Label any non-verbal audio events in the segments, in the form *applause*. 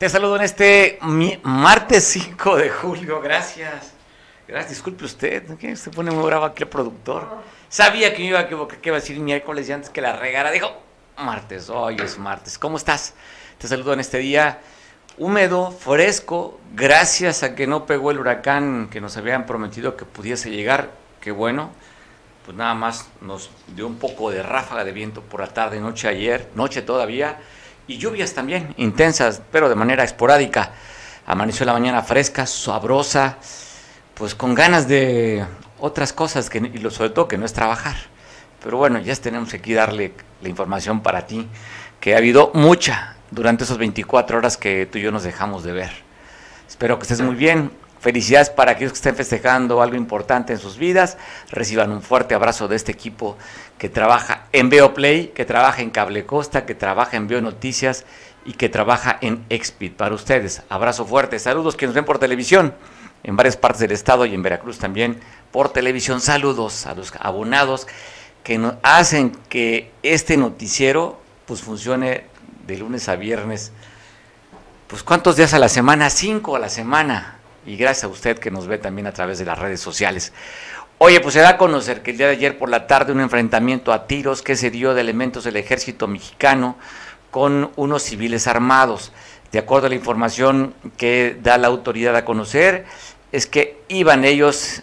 Te saludo en este martes 5 de julio. Gracias. Gracias. Disculpe usted. ¿Qué? Se pone muy bravo aquí el productor. Sabía que me iba a equivocar, que iba a decir miércoles antes que la regara. Dijo, martes. Hoy es martes. ¿Cómo estás? Te saludo en este día húmedo, fresco. Gracias a que no pegó el huracán que nos habían prometido que pudiese llegar. Qué bueno. Pues nada más nos dio un poco de ráfaga de viento por la tarde, noche ayer, noche todavía y lluvias también intensas, pero de manera esporádica. Amaneció la mañana fresca, sabrosa, pues con ganas de otras cosas, que, y sobre todo que no es trabajar. Pero bueno, ya tenemos aquí darle la información para ti, que ha habido mucha durante esos 24 horas que tú y yo nos dejamos de ver. Espero que estés muy bien. Felicidades para aquellos que estén festejando algo importante en sus vidas. Reciban un fuerte abrazo de este equipo que trabaja en Play, que trabaja en Cable Costa, que trabaja en Veo Noticias y que trabaja en Expit. Para ustedes, abrazo fuerte. Saludos que nos ven por televisión en varias partes del estado y en Veracruz también por televisión. Saludos a los abonados que nos hacen que este noticiero pues funcione de lunes a viernes. Pues cuántos días a la semana? Cinco a la semana y gracias a usted que nos ve también a través de las redes sociales. Oye, pues se da a conocer que el día de ayer por la tarde un enfrentamiento a tiros que se dio de elementos del ejército mexicano con unos civiles armados. De acuerdo a la información que da la autoridad a conocer, es que iban ellos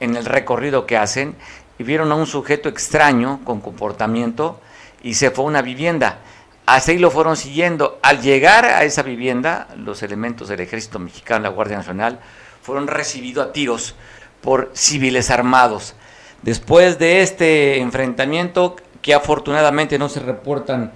en el recorrido que hacen y vieron a un sujeto extraño con comportamiento y se fue a una vivienda. Así lo fueron siguiendo. Al llegar a esa vivienda, los elementos del ejército mexicano, la Guardia Nacional, fueron recibidos a tiros por civiles armados. Después de este enfrentamiento, que afortunadamente no se reportan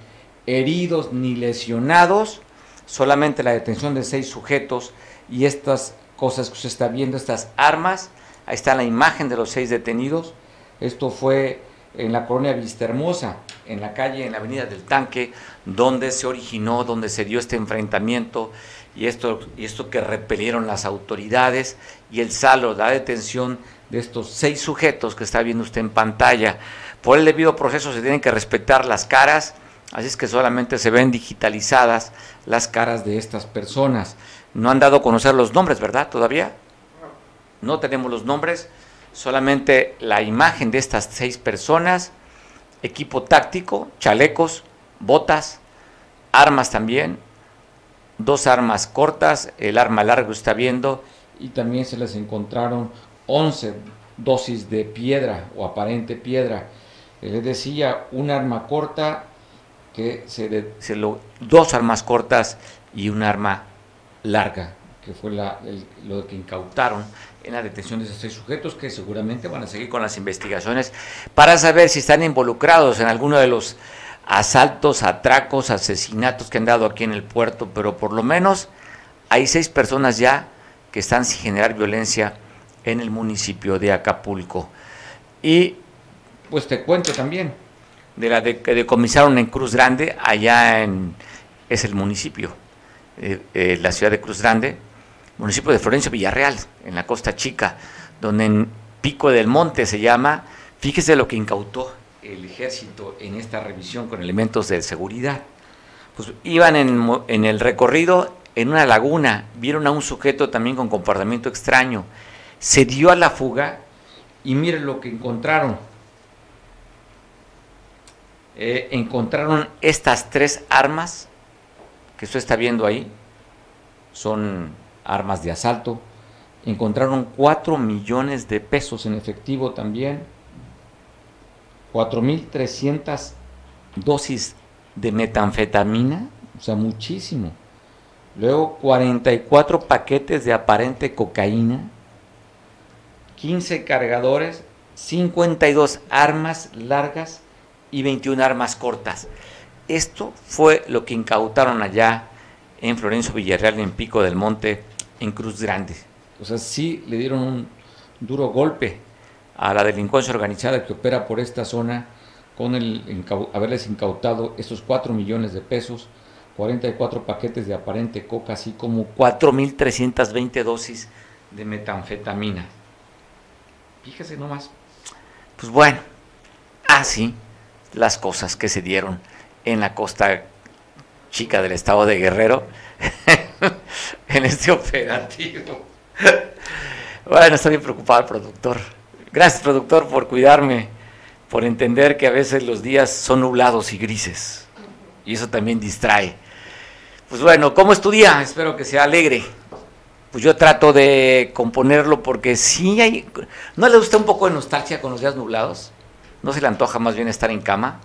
heridos ni lesionados, solamente la detención de seis sujetos y estas cosas que usted está viendo, estas armas, ahí está la imagen de los seis detenidos. Esto fue en la colonia Vistahermosa, en la calle, en la avenida del Tanque, donde se originó, donde se dio este enfrentamiento y esto, y esto que repelieron las autoridades y el saldo, la detención de estos seis sujetos que está viendo usted en pantalla. Por el debido proceso se tienen que respetar las caras, así es que solamente se ven digitalizadas las caras de estas personas. No han dado a conocer los nombres, ¿verdad? Todavía. No tenemos los nombres solamente la imagen de estas seis personas, equipo táctico, chalecos, botas, armas también, dos armas cortas, el arma larga está viendo, y también se les encontraron 11 dosis de piedra o aparente piedra. Les decía, un arma corta, que se, dos armas cortas y un arma larga, que fue lo que incautaron en la detención de esos seis sujetos que seguramente van a seguir con las investigaciones para saber si están involucrados en alguno de los asaltos, atracos, asesinatos que han dado aquí en el puerto, pero por lo menos hay seis personas ya que están sin generar violencia en el municipio de Acapulco. Y pues te cuento también de la de, que decomisaron en Cruz Grande, allá en es el municipio, eh, eh, la ciudad de Cruz Grande, municipio de Florencio Villarreal, en la Costa Chica, donde en Pico del Monte se llama, fíjese lo que incautó el ejército en esta revisión con elementos de seguridad. Pues iban en, el recorrido en una laguna, vieron a un sujeto también con comportamiento extraño, se dio a la fuga y miren lo que encontraron. Eh, encontraron estas tres armas que usted está viendo ahí, son armas de asalto. Encontraron 4 millones de pesos en efectivo también, 4.300 dosis de metanfetamina, o sea, muchísimo. Luego 44 paquetes de aparente cocaína, 15 cargadores, 52 armas largas y 21 armas cortas. Esto fue lo que incautaron allá en Florencio Villarreal, en Pico del Monte, en Cruz Grande. O sea, sí le dieron un duro golpe a la delincuencia organizada que opera por esta zona con el haberles incautado estos 4 millones de pesos, 44 paquetes de aparente coca, así como 4.320 dosis de metanfetamina. Fíjese nomás. Pues bueno, así las cosas que se dieron en la costa chica del estado de Guerrero *laughs* *laughs* en este operativo. Bueno, está bien preocupado el productor. Gracias, productor, por cuidarme, por entender que a veces los días son nublados y grises. Y eso también distrae. Pues bueno, ¿cómo es tu día? Espero que sea alegre. Pues yo trato de componerlo porque sí hay... ¿No le gusta un poco de nostalgia con los días nublados? ¿No se le antoja más bien estar en cama?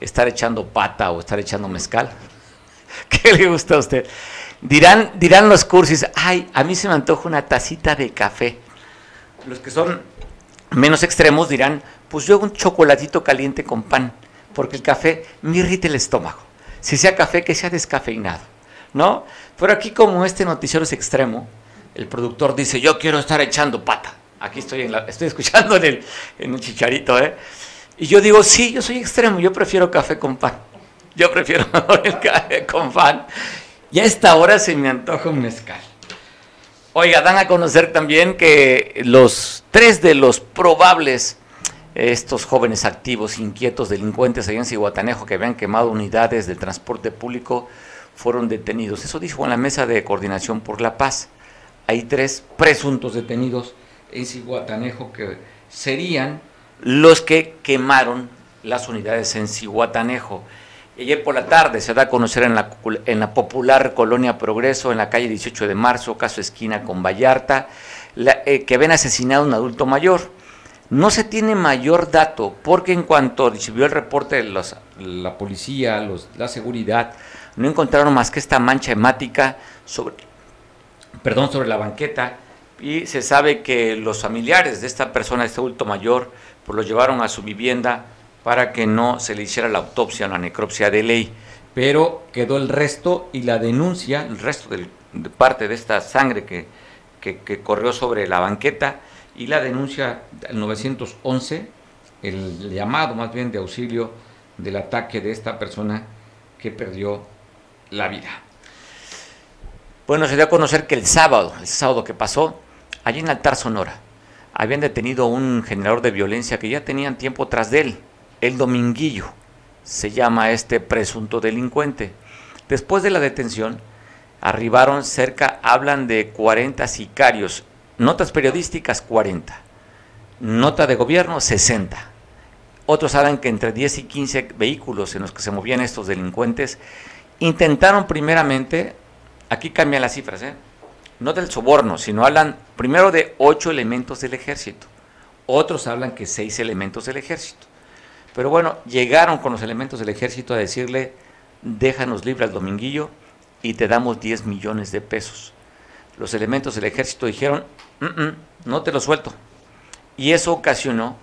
¿Estar echando pata o estar echando mezcal? *laughs* ¿Qué le gusta a usted? Dirán, dirán los cursis, ay, a mí se me antoja una tacita de café. Los que son menos extremos dirán, pues yo un chocolatito caliente con pan, porque el café me irrita el estómago si sea café, que sea descafeinado, ¿no? Pero aquí como este noticiero es extremo, el productor dice, yo quiero estar echando pata. Aquí estoy, en la, estoy escuchando en el, en el chicharito, ¿eh? Y yo digo, sí, yo soy extremo, yo prefiero café con pan. Yo prefiero *laughs* el café con pan. Y a esta hora se me antoja un mezcal. Oiga, dan a conocer también que los tres de los probables estos jóvenes activos, inquietos, delincuentes allá en Cihuatanejo que habían quemado unidades de transporte público fueron detenidos. Eso dijo en la mesa de coordinación por la paz. Hay tres presuntos detenidos en Cihuatanejo que serían los que quemaron las unidades en Cihuatanejo. Ayer por la tarde se da a conocer en la, popular colonia Progreso, en la calle 18 de marzo, caso esquina con Vallarta, eh, que habían asesinado a un adulto mayor. No se tiene mayor dato porque en cuanto recibió el reporte de la policía, la seguridad, no encontraron más que esta mancha hemática sobre, perdón, sobre la banqueta y se sabe que los familiares de esta persona, de este adulto mayor, pues lo llevaron a su vivienda para que no se le hiciera la autopsia, la necropsia de ley. Pero quedó el resto y la denuncia, el resto de parte de esta sangre que, que corrió sobre la banqueta, y la denuncia del 911, el llamado más bien de auxilio del ataque de esta persona que perdió la vida. Bueno, se dio a conocer que el sábado, el sábado que pasó, allí en Altar Sonora, habían detenido a un generador de violencia que ya tenían tiempo tras de él, el Dominguillo, se llama este presunto delincuente. Después de la detención, arribaron cerca, hablan de 40 sicarios Notas periodísticas 40. Nota de gobierno 60. Otros hablan que entre 10 y 15 vehículos en los que se movían estos delincuentes intentaron primeramente, aquí cambian las cifras, ¿eh? no del soborno, sino hablan primero de 8 elementos del ejército. Otros hablan que 6 elementos del ejército. Pero bueno, llegaron con los elementos del ejército a decirle, déjanos libre al dominguillo y te damos 10 millones de pesos. Los elementos del ejército dijeron, no te lo suelto. Y eso ocasionó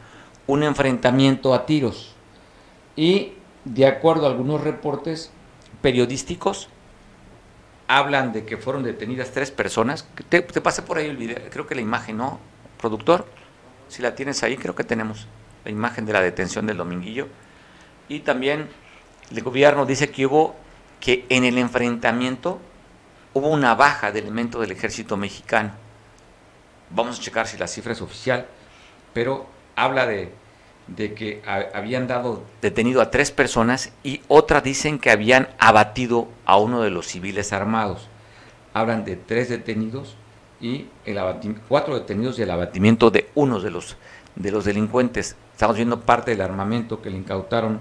un enfrentamiento a tiros. Y de acuerdo a algunos reportes periodísticos, hablan de que fueron detenidas tres personas. Te, te pasé por ahí el video, creo que la imagen, ¿no? Productor, si la tienes ahí, creo que tenemos la imagen de la detención del dominguillo. Y también el gobierno dice que hubo, que en el enfrentamiento hubo una baja de elementos del ejército mexicano. Vamos a checar si la cifra es oficial, pero habla de, que habían dado detenido a tres personas y otras dicen que habían abatido a uno de los civiles armados. Hablan de tres detenidos y el cuatro detenidos y el abatimiento de uno de los, de los delincuentes. Estamos viendo parte del armamento que le incautaron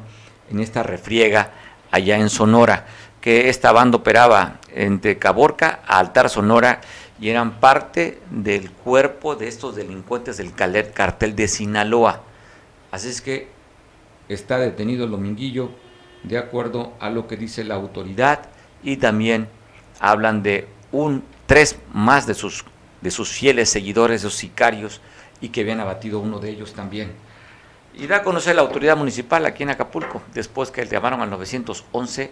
en esta refriega allá en Sonora, que esta banda operaba entre Caborca a Altar Sonora y eran parte del cuerpo de estos delincuentes del cartel de Sinaloa. Así es que está detenido el Dominguillo de acuerdo a lo que dice la autoridad y también hablan de un tres más de sus de sus fieles seguidores, de sus sicarios y que habían abatido uno de ellos también. Y da a conocer la autoridad municipal aquí en Acapulco, después que le llamaron al 911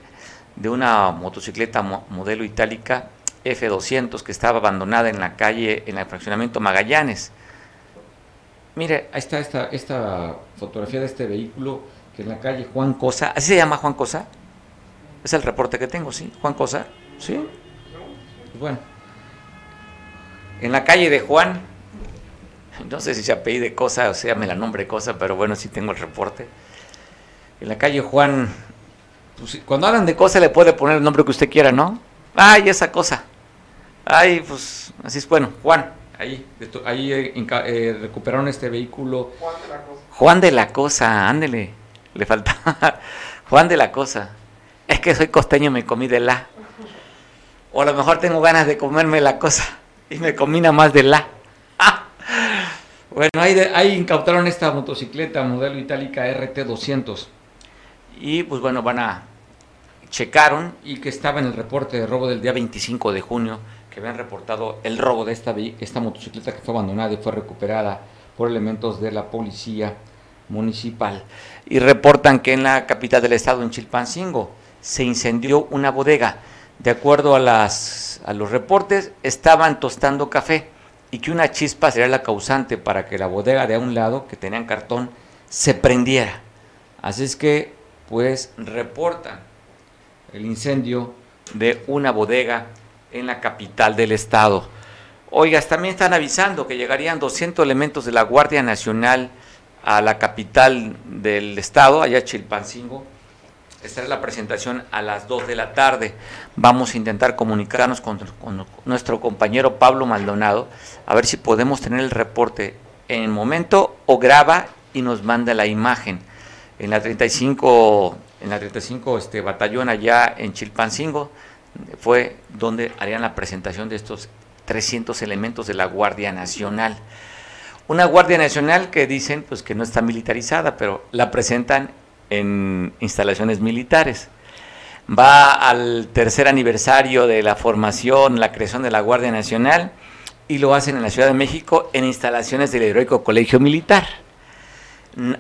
de una motocicleta modelo itálica F200 que estaba abandonada en la calle, en el fraccionamiento Magallanes. Mire, ahí está esta, esta fotografía de este vehículo que en la calle Juan Cosa, ¿así se llama Juan Cosa? Es el reporte que tengo, ¿sí? Juan Cosa, ¿sí? Bueno, en la calle de Juan, no sé si se apellide Cosa o sea, me la nombre Cosa, pero bueno, sí tengo el reporte. En la calle Juan, pues, cuando hablan de Cosa le puede poner el nombre que usted quiera, ¿no? Ay, esa cosa. Ay, pues así es. Bueno, Juan, ahí, ahí eh, eh, recuperaron este vehículo. Juan de la Cosa. Juan de la Cosa, ándele. Le falta *laughs* Juan de la Cosa. Es que soy costeño, me comí de la. O a lo mejor tengo ganas de comerme la cosa y me combina más de la. Bueno, ahí, ahí incautaron esta motocicleta modelo itálica RT200. Y pues bueno, van a checaron y que estaba en el reporte de robo del día 25 de junio, que habían reportado el robo de esta, esta motocicleta que fue abandonada y fue recuperada por elementos de la policía municipal. Y reportan que en la capital del estado, en Chilpancingo, se incendió una bodega. De acuerdo a, a los reportes, estaban tostando café y que una chispa sería la causante para que la bodega de a un lado, que tenían cartón, se prendiera. Así es que, pues, reportan el incendio de una bodega en la capital del estado. Oigas, también están avisando que llegarían 200 elementos de la Guardia Nacional a la capital del estado, allá Chilpancingo. Esta es la presentación a las 2 de la tarde. Vamos a intentar comunicarnos con, con, nuestro compañero Pablo Maldonado a ver si podemos tener el reporte en el momento o graba y nos manda la imagen. En la 35 en la 35 este, batallón allá en Chilpancingo, fue donde harían la presentación de estos 300 elementos de la Guardia Nacional. Una Guardia Nacional que dicen pues que no está militarizada, pero la presentan en instalaciones militares. Va al tercer aniversario de la formación, la creación de la Guardia Nacional y lo hacen en la Ciudad de México en instalaciones del Heroico Colegio Militar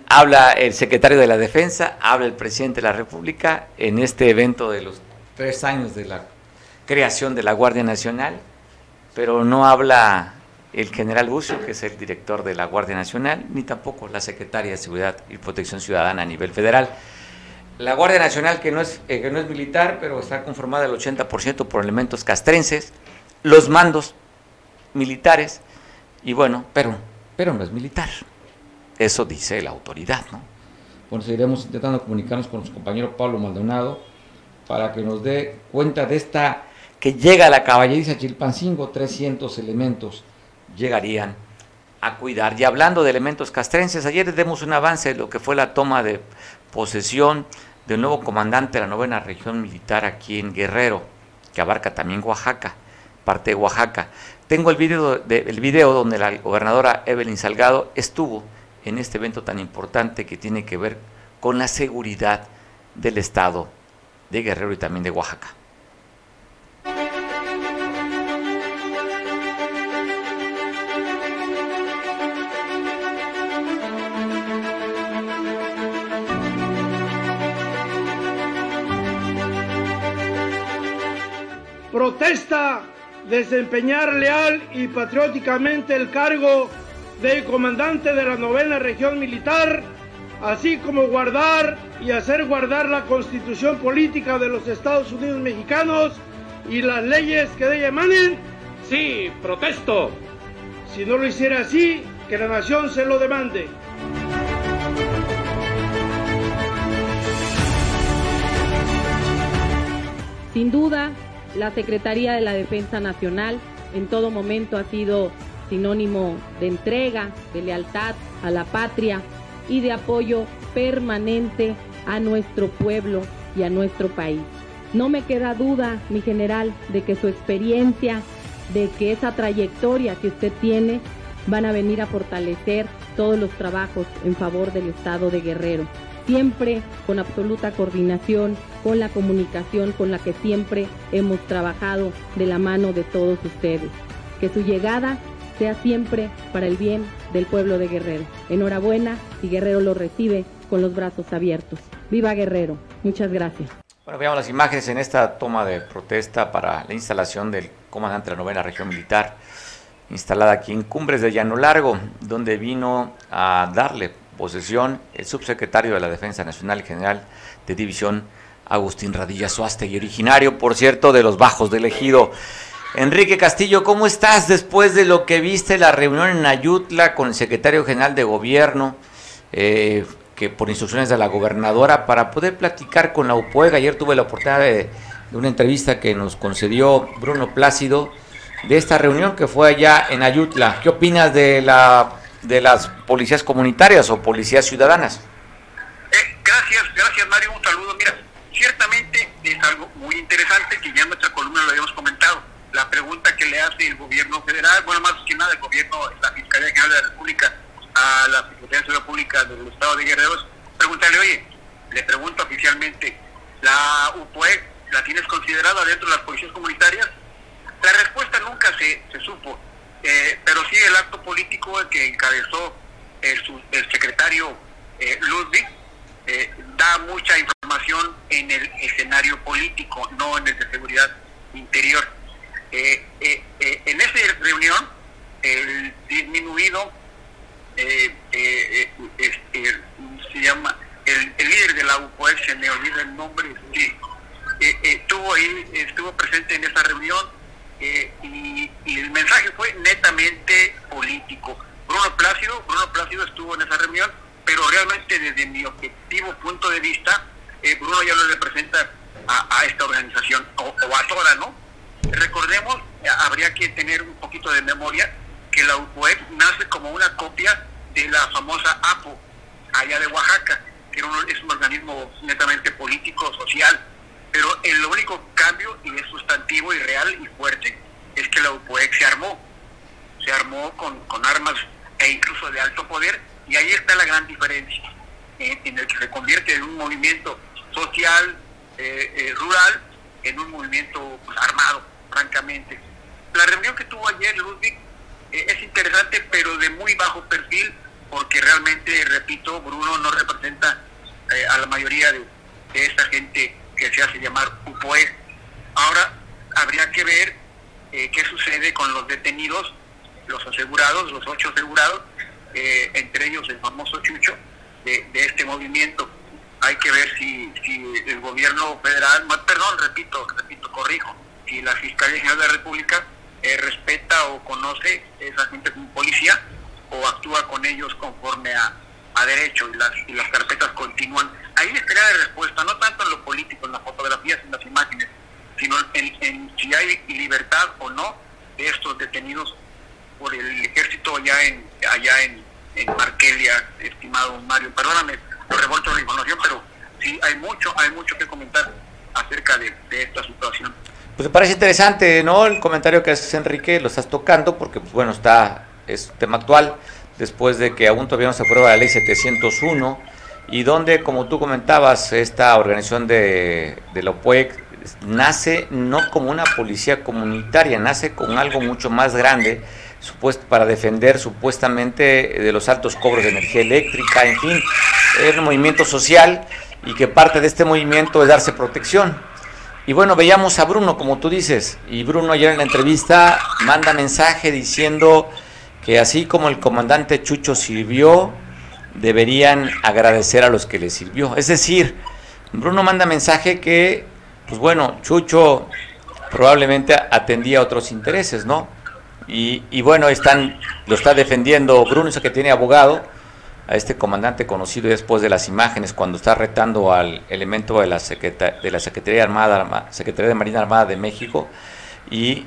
habla el secretario de la Defensa, habla el presidente de la República en este evento de los tres años de la creación de la Guardia Nacional, pero no habla el general Bucio, que es el director de la Guardia Nacional, ni tampoco la secretaria de Seguridad y Protección Ciudadana a nivel federal. La Guardia Nacional, que no es, eh, que no es militar, pero está conformada el 80% por elementos castrenses, los mandos militares, y bueno, pero, pero no es militar. Eso dice la autoridad, ¿no? Bueno, seguiremos intentando comunicarnos con nuestro compañero Pablo Maldonado para que nos dé cuenta de esta que llega la caballeriza Chilpancingo, 300 elementos llegarían a cuidar. Y hablando de elementos castrenses, ayer demos un avance de lo que fue la toma de posesión del nuevo comandante de la novena región militar aquí en Guerrero, que abarca también Oaxaca, parte de Oaxaca. Tengo el video, de, el video donde la gobernadora Evelyn Salgado estuvo en este evento tan importante que tiene que ver con la seguridad del Estado de Guerrero y también de Oaxaca. Protesta desempeñar leal y patrióticamente el cargo de comandante de la novena región militar, así como guardar y hacer guardar la constitución política de los Estados Unidos mexicanos y las leyes que de ella emanen? Sí, protesto. Si no lo hiciera así, que la nación se lo demande. Sin duda, la Secretaría de la Defensa Nacional en todo momento ha sido sinónimo de entrega, de lealtad a la patria y de apoyo permanente a nuestro pueblo y a nuestro país. No me queda duda, mi general, de que su experiencia, de que esa trayectoria que usted tiene, van a venir a fortalecer todos los trabajos en favor del Estado de Guerrero. Siempre con absoluta coordinación, con la comunicación con la que siempre hemos trabajado de la mano de todos ustedes. Que su llegada sea siempre para el bien del pueblo de Guerrero. Enhorabuena y Guerrero lo recibe con los brazos abiertos. Viva Guerrero. Muchas gracias. Bueno, veamos las imágenes en esta toma de protesta para la instalación del comandante de la novena región militar, instalada aquí en Cumbres de Llano Largo, donde vino a darle posesión el subsecretario de la Defensa Nacional General de División, Agustín Radilla y originario, por cierto, de los Bajos del Ejido. Enrique Castillo, ¿cómo estás después de lo que viste la reunión en Ayutla con el secretario general de gobierno, eh, que por instrucciones de la gobernadora, para poder platicar con la UPUEG? Ayer tuve la oportunidad de, una entrevista que nos concedió Bruno Plácido de esta reunión que fue allá en Ayutla. ¿Qué opinas de la de las policías comunitarias o policías ciudadanas? Eh, gracias, gracias Mario, un saludo. Mira, ciertamente es algo muy interesante que ya en nuestra columna lo habíamos comentado. La pregunta que le hace el gobierno federal, bueno, más que nada el gobierno, la Fiscalía General de la República a la Secretaría de Seguridad Pública del Estado de Guerrero, pregúntale, oye, le pregunto oficialmente, ¿la UPOE la tienes considerada dentro de las policías comunitarias? La respuesta nunca se, se supo, eh, pero sí el acto político que encabezó el, el secretario eh, Ludwig eh, da mucha información en el escenario político, no en el de seguridad interior. en esa reunión, el disminuido este, se llama el, líder de la UPOE, se me olvida el nombre, sí, estuvo ahí, estuvo presente en esa reunión eh, y, el mensaje fue netamente político. Bruno Plácido, Bruno Plácido estuvo en esa reunión, pero realmente desde mi objetivo punto de vista, eh, Bruno ya lo representa a, esta organización, o, a toda, ¿no? Recordemos, habría que tener un poquito de memoria, que la UPOEC nace como una copia de la famosa APO, allá de Oaxaca, que es un organismo netamente político, social, pero el único cambio, y es sustantivo y real y fuerte, es que la UPOEC se armó. Se armó con, con armas e incluso de alto poder, y ahí está la gran diferencia, en, el que se convierte en un movimiento social, eh, eh, rural, en un movimiento pues, armado, francamente. La reunión que tuvo ayer Ludwig es interesante, pero de muy bajo perfil, porque realmente, repito, Bruno no representa a la mayoría de, de esta gente que se hace llamar UPOE. Ahora habría que ver eh, qué sucede con los detenidos, los asegurados, los ocho asegurados, eh, entre ellos el famoso Chucho de, este movimiento. Hay que ver si, si el gobierno federal, perdón, repito, repito, corrijo, si la Fiscalía General de la República eh, respeta o conoce esa gente como policía o actúa con ellos conforme a, a derecho y las, y las carpetas continúan ahí estaría la respuesta, no tanto en lo político, en las fotografías, en las imágenes, sino en, si hay libertad o no de estos detenidos por el ejército allá en allá en, en Markelia, estimado Mario. Perdóname, lo revuelto la información, pero sí hay mucho, hay mucho que comentar acerca de, esta situación. Pues me parece interesante, ¿no? El comentario que haces, Enrique, lo estás tocando, porque, pues bueno, está, es tema actual, después de que aún todavía no se aprueba la ley 701, y donde, como tú comentabas, esta organización de, de la OPUEC nace no como una policía comunitaria, nace con algo mucho más grande para defender supuestamente de los altos cobros de energía eléctrica, en fin, es un movimiento social y que parte de este movimiento es darse protección. Y bueno, veíamos a Bruno, como tú dices, y Bruno ayer en la entrevista manda mensaje diciendo que así como el comandante Chucho sirvió, deberían agradecer a los que les sirvió. Es decir, Bruno manda mensaje que, pues bueno, Chucho probablemente atendía otros intereses, ¿no? Y, bueno, están, lo está defendiendo Bruno, ese que tiene abogado, a este comandante conocido después de las imágenes cuando está retando al elemento de la, de la Secretaría, Armada, Secretaría de Marina Armada de México. Y,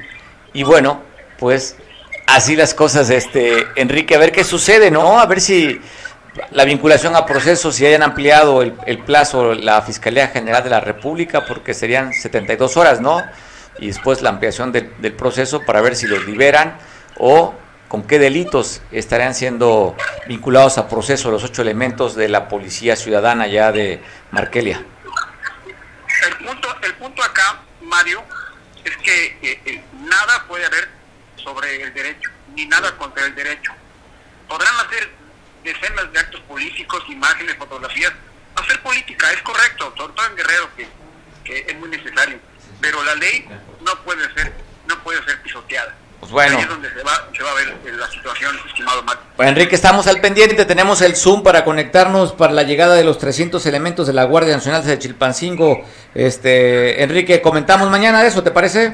y bueno, pues así las cosas, este Enrique, a ver qué sucede, ¿no? A ver si la vinculación a procesos, si hayan ampliado el, plazo la Fiscalía General de la República, porque serían 72 horas, ¿no? Y después la ampliación del proceso para ver si los liberan o con qué delitos estarían siendo vinculados a proceso los ocho elementos de la Policía Ciudadana ya de Markelia. El punto, el punto acá, Mario, es que eh, eh, nada puede haber sobre el derecho, ni nada contra el derecho. Podrán hacer decenas de actos políticos, imágenes, fotografías. Hacer política es correcto, sobre todo en Guerrero, que, que es muy necesario, pero la ley no puede ser, no puede ser pisoteada. Pues bueno. Ahí es donde se va, se va a ver la situación, estimado. Pues Enrique, estamos al pendiente, tenemos el Zoom para conectarnos para la llegada de los 300 elementos de la Guardia Nacional de Chilpancingo. Este, Enrique, comentamos mañana de eso, ¿te parece?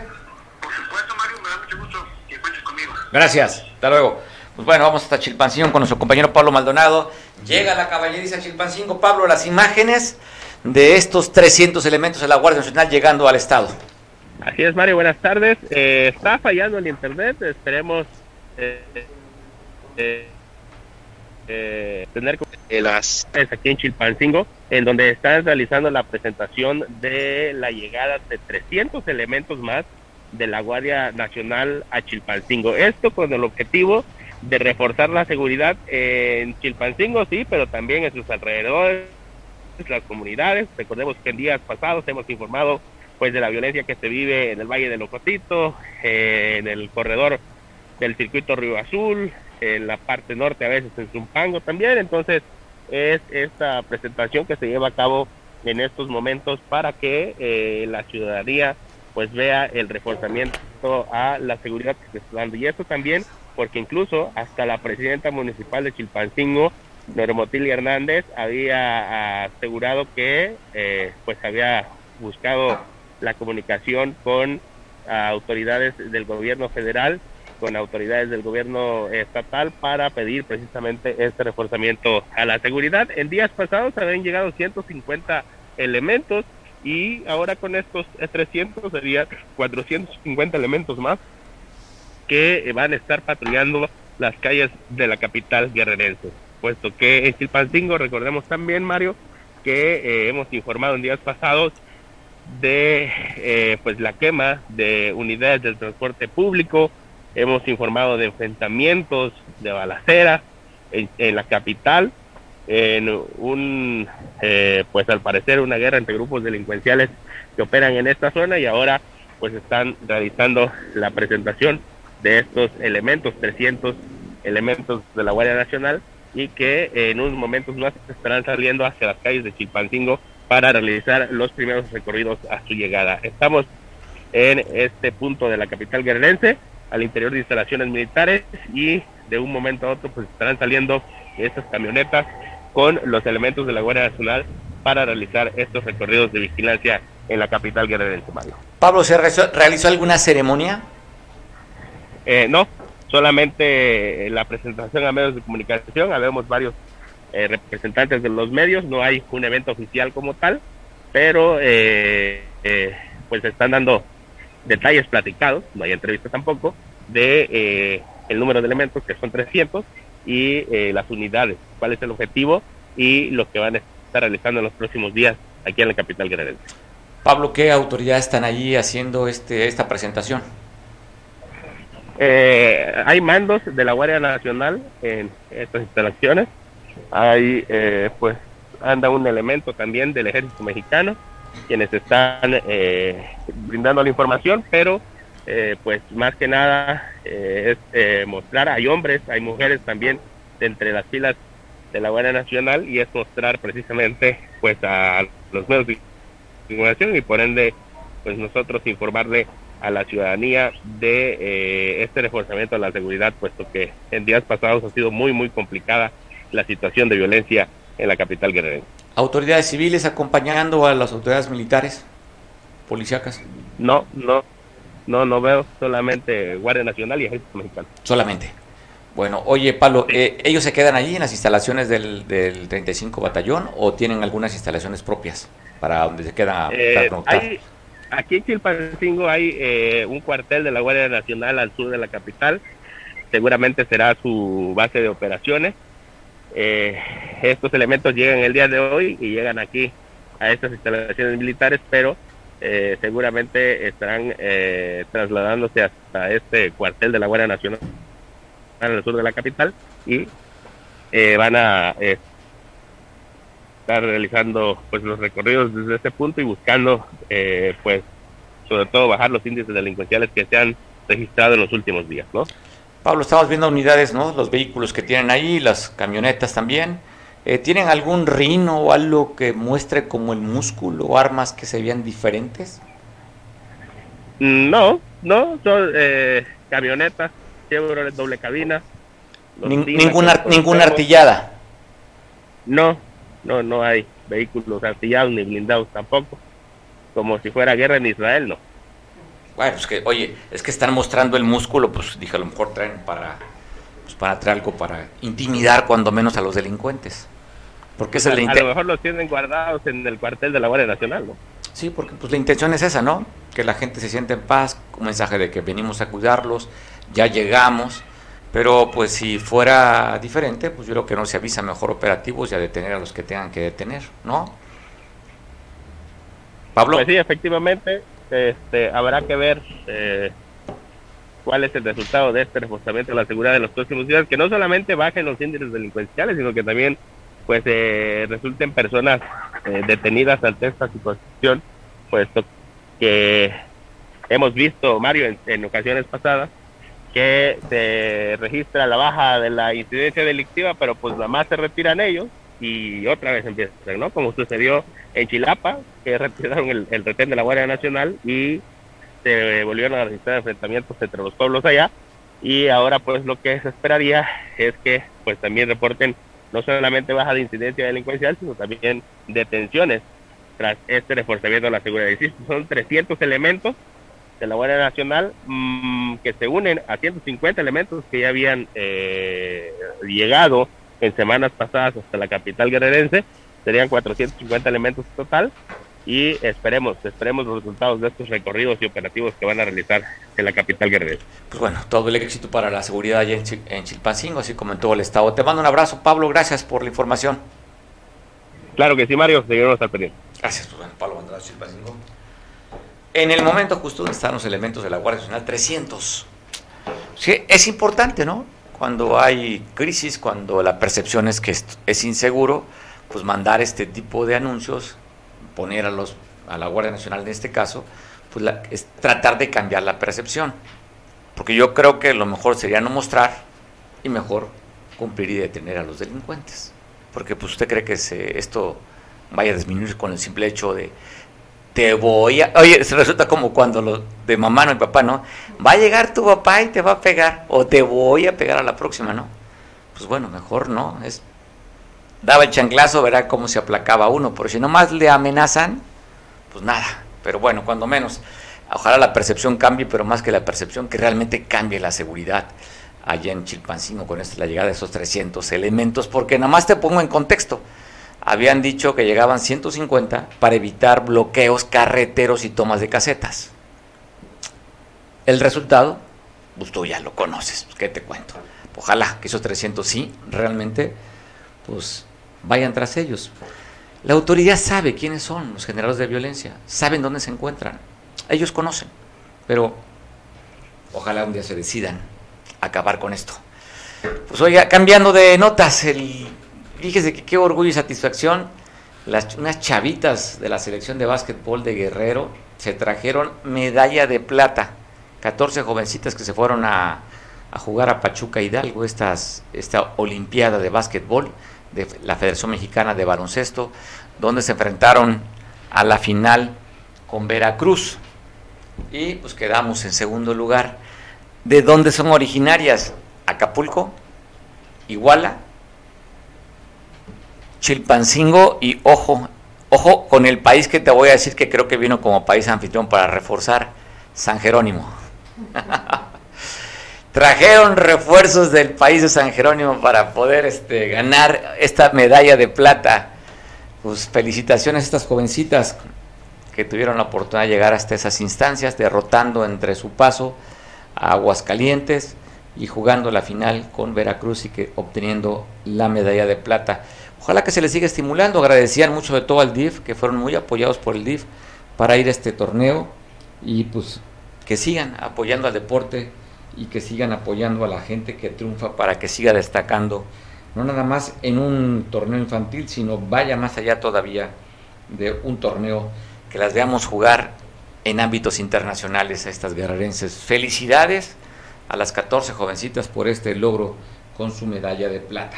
Por supuesto, Mario, me da mucho gusto que cuentes conmigo. Gracias, hasta luego. Pues bueno, vamos hasta Chilpancingo con nuestro compañero Pablo Maldonado. Llega la caballeriza Chilpancingo. Pablo, las imágenes de estos 300 elementos de la Guardia Nacional llegando al Estado. Así es, Mario, buenas tardes. Eh, está fallando el internet, esperemos eh, eh, eh tener las aquí en Chilpancingo, en donde están realizando la presentación de la llegada de 300 elementos más de la Guardia Nacional a Chilpancingo. Esto con el objetivo de reforzar la seguridad en Chilpancingo, sí, pero también en sus alrededores, las comunidades. Recordemos que en días pasados hemos informado pues de la violencia que se vive en el Valle de Locotito, eh, en el corredor del circuito Río Azul, en la parte norte a veces en Zumpango también. Entonces es esta presentación que se lleva a cabo en estos momentos para que eh, la ciudadanía pues vea el reforzamiento a la seguridad que se está dando. Y esto también porque incluso hasta la presidenta municipal de Chilpancingo, Normotilia Hernández, había asegurado que eh, pues había buscado la comunicación con autoridades del gobierno federal, con autoridades del gobierno estatal para pedir precisamente este reforzamiento a la seguridad. En días pasados habían llegado 150 elementos y ahora con estos 300 serían 450 elementos más que van a estar patrullando las calles de la capital guerrerense. Puesto que en Chilpancingo, recordemos también, Mario, que eh, hemos informado en días pasados de eh, pues la quema de unidades del transporte público, hemos informado de enfrentamientos, de balacera en, la capital, en un, eh, pues al parecer una guerra entre grupos delincuenciales que operan en esta zona y ahora pues están realizando la presentación de estos elementos, 300 elementos de la Guardia Nacional y que en unos momentos más estarán saliendo hacia las calles de Chilpancingo para realizar los primeros recorridos a su llegada. Estamos en este punto de la capital guerrerense, al interior de instalaciones militares y de un momento a otro pues estarán saliendo estas camionetas con los elementos de la Guardia Nacional para realizar estos recorridos de vigilancia en la capital guerrerense, Mario. Pablo, ¿se realizó alguna ceremonia? Eh, no, solamente eh, la presentación a medios de comunicación, habemos varios eh, representantes de los medios, no hay un evento oficial como tal, pero pues están dando detalles platicados, no hay entrevista tampoco, de el número de elementos, que son 300, y las unidades, cuál es el objetivo y lo que van a estar realizando en los próximos días aquí en la capital guerrerense. Pablo, ¿qué autoridades están allí haciendo este, esta presentación? Eh, hay mandos de la Guardia Nacional en estas instalaciones. Hay, eh, pues, anda un elemento también del Ejército Mexicano, quienes están eh, brindando la información, pero, eh, pues, más que nada es mostrar, hay hombres, hay mujeres también de entre las filas de la Guardia Nacional y es mostrar precisamente, pues, a los medios de información y por ende, pues, nosotros informarle a la ciudadanía de eh, este reforzamiento de la seguridad, puesto que en días pasados ha sido muy, muy complicada la situación de violencia en la capital guerrera. ¿Autoridades civiles acompañando a las autoridades militares, policíacas? No, no, no, no veo, solamente Guardia Nacional y Ejército Mexicano. Solamente. Bueno, oye, Pablo, eh, ¿ellos se quedan allí en las instalaciones del, del 35 Batallón o tienen algunas instalaciones propias para donde se quedan eh, Aquí en Chilpancingo hay eh, un cuartel de la Guardia Nacional al sur de la capital. Seguramente será su base de operaciones. Eh, estos elementos llegan el día de hoy y llegan aquí a estas instalaciones militares, pero eh, seguramente estarán trasladándose hasta este cuartel de la Guardia Nacional al sur de la capital y van a estar realizando pues los recorridos desde ese punto y buscando eh, pues sobre todo bajar los índices delincuenciales que se han registrado en los últimos días, ¿no? Pablo, estamos viendo unidades, ¿no? Los vehículos que tienen ahí, las camionetas también. Eh, ¿Tienen algún rino o algo que muestre como el músculo o armas que se vean diferentes? No, no, son eh, camionetas, doble cabina. ninguna, ninguna artillada. No, no, no hay vehículos artillados ni blindados tampoco. Como si fuera guerra en Israel, no. Bueno, es que, oye, es que están mostrando el músculo, pues dije, a lo mejor traen para, pues, para traer algo para intimidar cuando menos a los delincuentes. Porque es el a, a lo mejor los tienen guardados en el cuartel de la Guardia Nacional, ¿no? Sí, porque pues la intención es esa, ¿no? Que la gente se sienta en paz, un mensaje de que venimos a cuidarlos, ya llegamos, pero pues si fuera diferente, pues yo creo que no se avisa mejor operativos y a detener a los que tengan que detener, ¿no? Pablo. Pues sí, efectivamente, este, habrá que ver eh, cuál es el resultado de este reforzamiento de la seguridad de los próximos días, que no solamente bajen los índices delincuenciales, sino que también pues eh, resulten personas eh, detenidas ante esta situación, puesto que hemos visto, Mario, en, ocasiones pasadas, que se registra la baja de la incidencia delictiva, pero pues nada más se retiran ellos y otra vez empiezan, ¿no? Como sucedió en Chilapa, que retiraron el, el retén de la Guardia Nacional y se volvieron a registrar enfrentamientos entre los pueblos allá y ahora pues lo que se esperaría es que pues también reporten no solamente baja de incidencia delincuencial sino también detenciones tras este reforzamiento de la seguridad. son 300 elementos de la Guardia Nacional mm, que se unen a 150 elementos que ya habían eh, llegado en semanas pasadas hasta la capital guerrerense, serían 450 elementos total y esperemos, esperemos los resultados de estos recorridos y operativos que van a realizar en la capital guerrera. Pues bueno, todo el éxito para la seguridad allá en, Chilpancingo, así como en todo el estado. Te mando un abrazo, Pablo, gracias por la información. Claro que sí, Mario, seguiremos al pendiente. Gracias, pues bueno, Pablo Andrade Chilpancingo. En el momento justo donde están los elementos de la Guardia Nacional, 300. Sí, es importante, ¿no? Cuando hay crisis, cuando la percepción es que es inseguro, pues mandar este tipo de anuncios poner a, los, a la Guardia Nacional en este caso, pues es tratar de cambiar la percepción. Porque yo creo que lo mejor sería no mostrar y mejor cumplir y detener a los delincuentes. Porque pues usted cree que se, esto vaya a disminuir con el simple hecho de te voy a... Oye, resulta como cuando los de mamá no y papá, ¿no? Va a llegar tu papá y te va a pegar o te voy a pegar a la próxima, ¿no? Pues bueno, mejor no, es daba el chanclazo, verá cómo se aplacaba uno, porque si nomás le amenazan, pues nada, pero bueno, cuando menos, ojalá la percepción cambie, pero más que la percepción, que realmente cambie la seguridad allá en Chilpancingo con esta, la llegada de esos 300 elementos, porque nada más te pongo en contexto, habían dicho que llegaban 150 para evitar bloqueos carreteros y tomas de casetas. El resultado, pues tú ya lo conoces, ¿qué te cuento? Ojalá que esos 300 sí, realmente, pues vayan tras ellos. La autoridad sabe quiénes son los generadores de violencia, saben dónde se encuentran, ellos conocen, pero ojalá un día se decidan acabar con esto. Pues oiga, cambiando de notas, el, fíjese que qué orgullo y satisfacción, las, unas chavitas de la selección de básquetbol de Guerrero se trajeron medalla de plata, 14 jovencitas que se fueron a, jugar a Pachuca Hidalgo, esta Olimpiada de básquetbol de la Federación Mexicana de Baloncesto, donde se enfrentaron a la final con Veracruz y pues quedamos en segundo lugar. ¿De dónde son originarias? Acapulco, Iguala, Chilpancingo y ojo, ojo con el país que te voy a decir que creo que vino como país anfitrión para reforzar, San Jerónimo. *laughs* trajeron refuerzos del país de San Jerónimo para poder este, ganar esta medalla de plata. Pues felicitaciones a estas jovencitas que tuvieron la oportunidad de llegar hasta esas instancias, derrotando entre su paso a Aguascalientes y jugando la final con Veracruz y que obteniendo la medalla de plata. Ojalá que se les siga estimulando. Agradecían mucho de todo al DIF, que fueron muy apoyados por el DIF para ir a este torneo y pues que sigan apoyando al deporte y que sigan apoyando a la gente que triunfa para que siga destacando, no nada más en un torneo infantil, sino vaya más allá todavía de un torneo, que las veamos jugar en ámbitos internacionales a estas guerrerenses. Felicidades a las 14 jovencitas por este logro con su medalla de plata.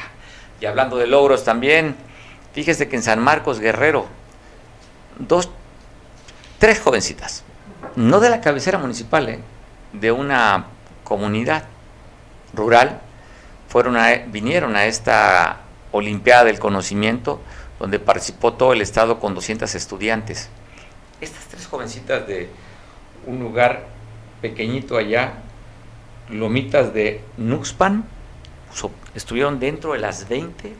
Y hablando de logros también, fíjese que en San Marcos Guerrero, dos, tres jovencitas, no de la cabecera municipal, ¿eh? de una comunidad rural fueron vinieron a esta Olimpiada del Conocimiento, donde participó todo el estado con 200 estudiantes. Estas tres jovencitas de un lugar pequeñito allá, Lomitas de Nuxpan, estuvieron dentro de las 20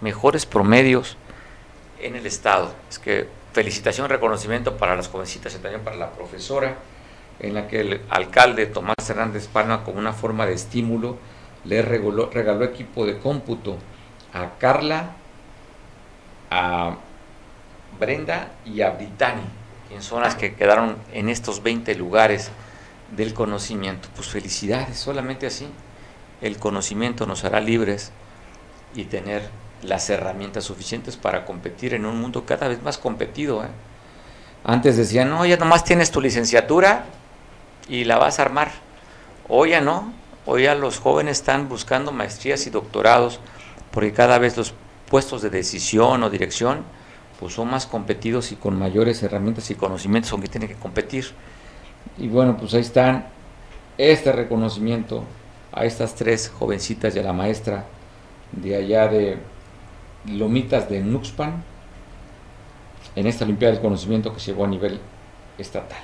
mejores promedios en el estado. Es que felicitación, reconocimiento para las jovencitas y también para la profesora, en la que el alcalde Tomás Hernández Palma, como una forma de estímulo, le regaló, regaló equipo de cómputo a Carla, a Brenda y a Britani, quien son las que quedaron en estos 20 lugares del conocimiento. Pues felicidades, solamente así. El conocimiento nos hará libres y tener las herramientas suficientes para competir en un mundo cada vez más competido. ¿eh? Antes decían, no, ya nomás tienes tu licenciatura y la vas a armar. Hoy ya no, hoy ya los jóvenes están buscando maestrías y doctorados porque cada vez los puestos de decisión o dirección pues son más competidos y con mayores herramientas y conocimientos con que tienen que competir. Y bueno, pues ahí están este reconocimiento a estas tres jovencitas y a la maestra de allá de Lomitas de Nuxpan en esta Olimpiada del Conocimiento que se llevó a nivel estatal.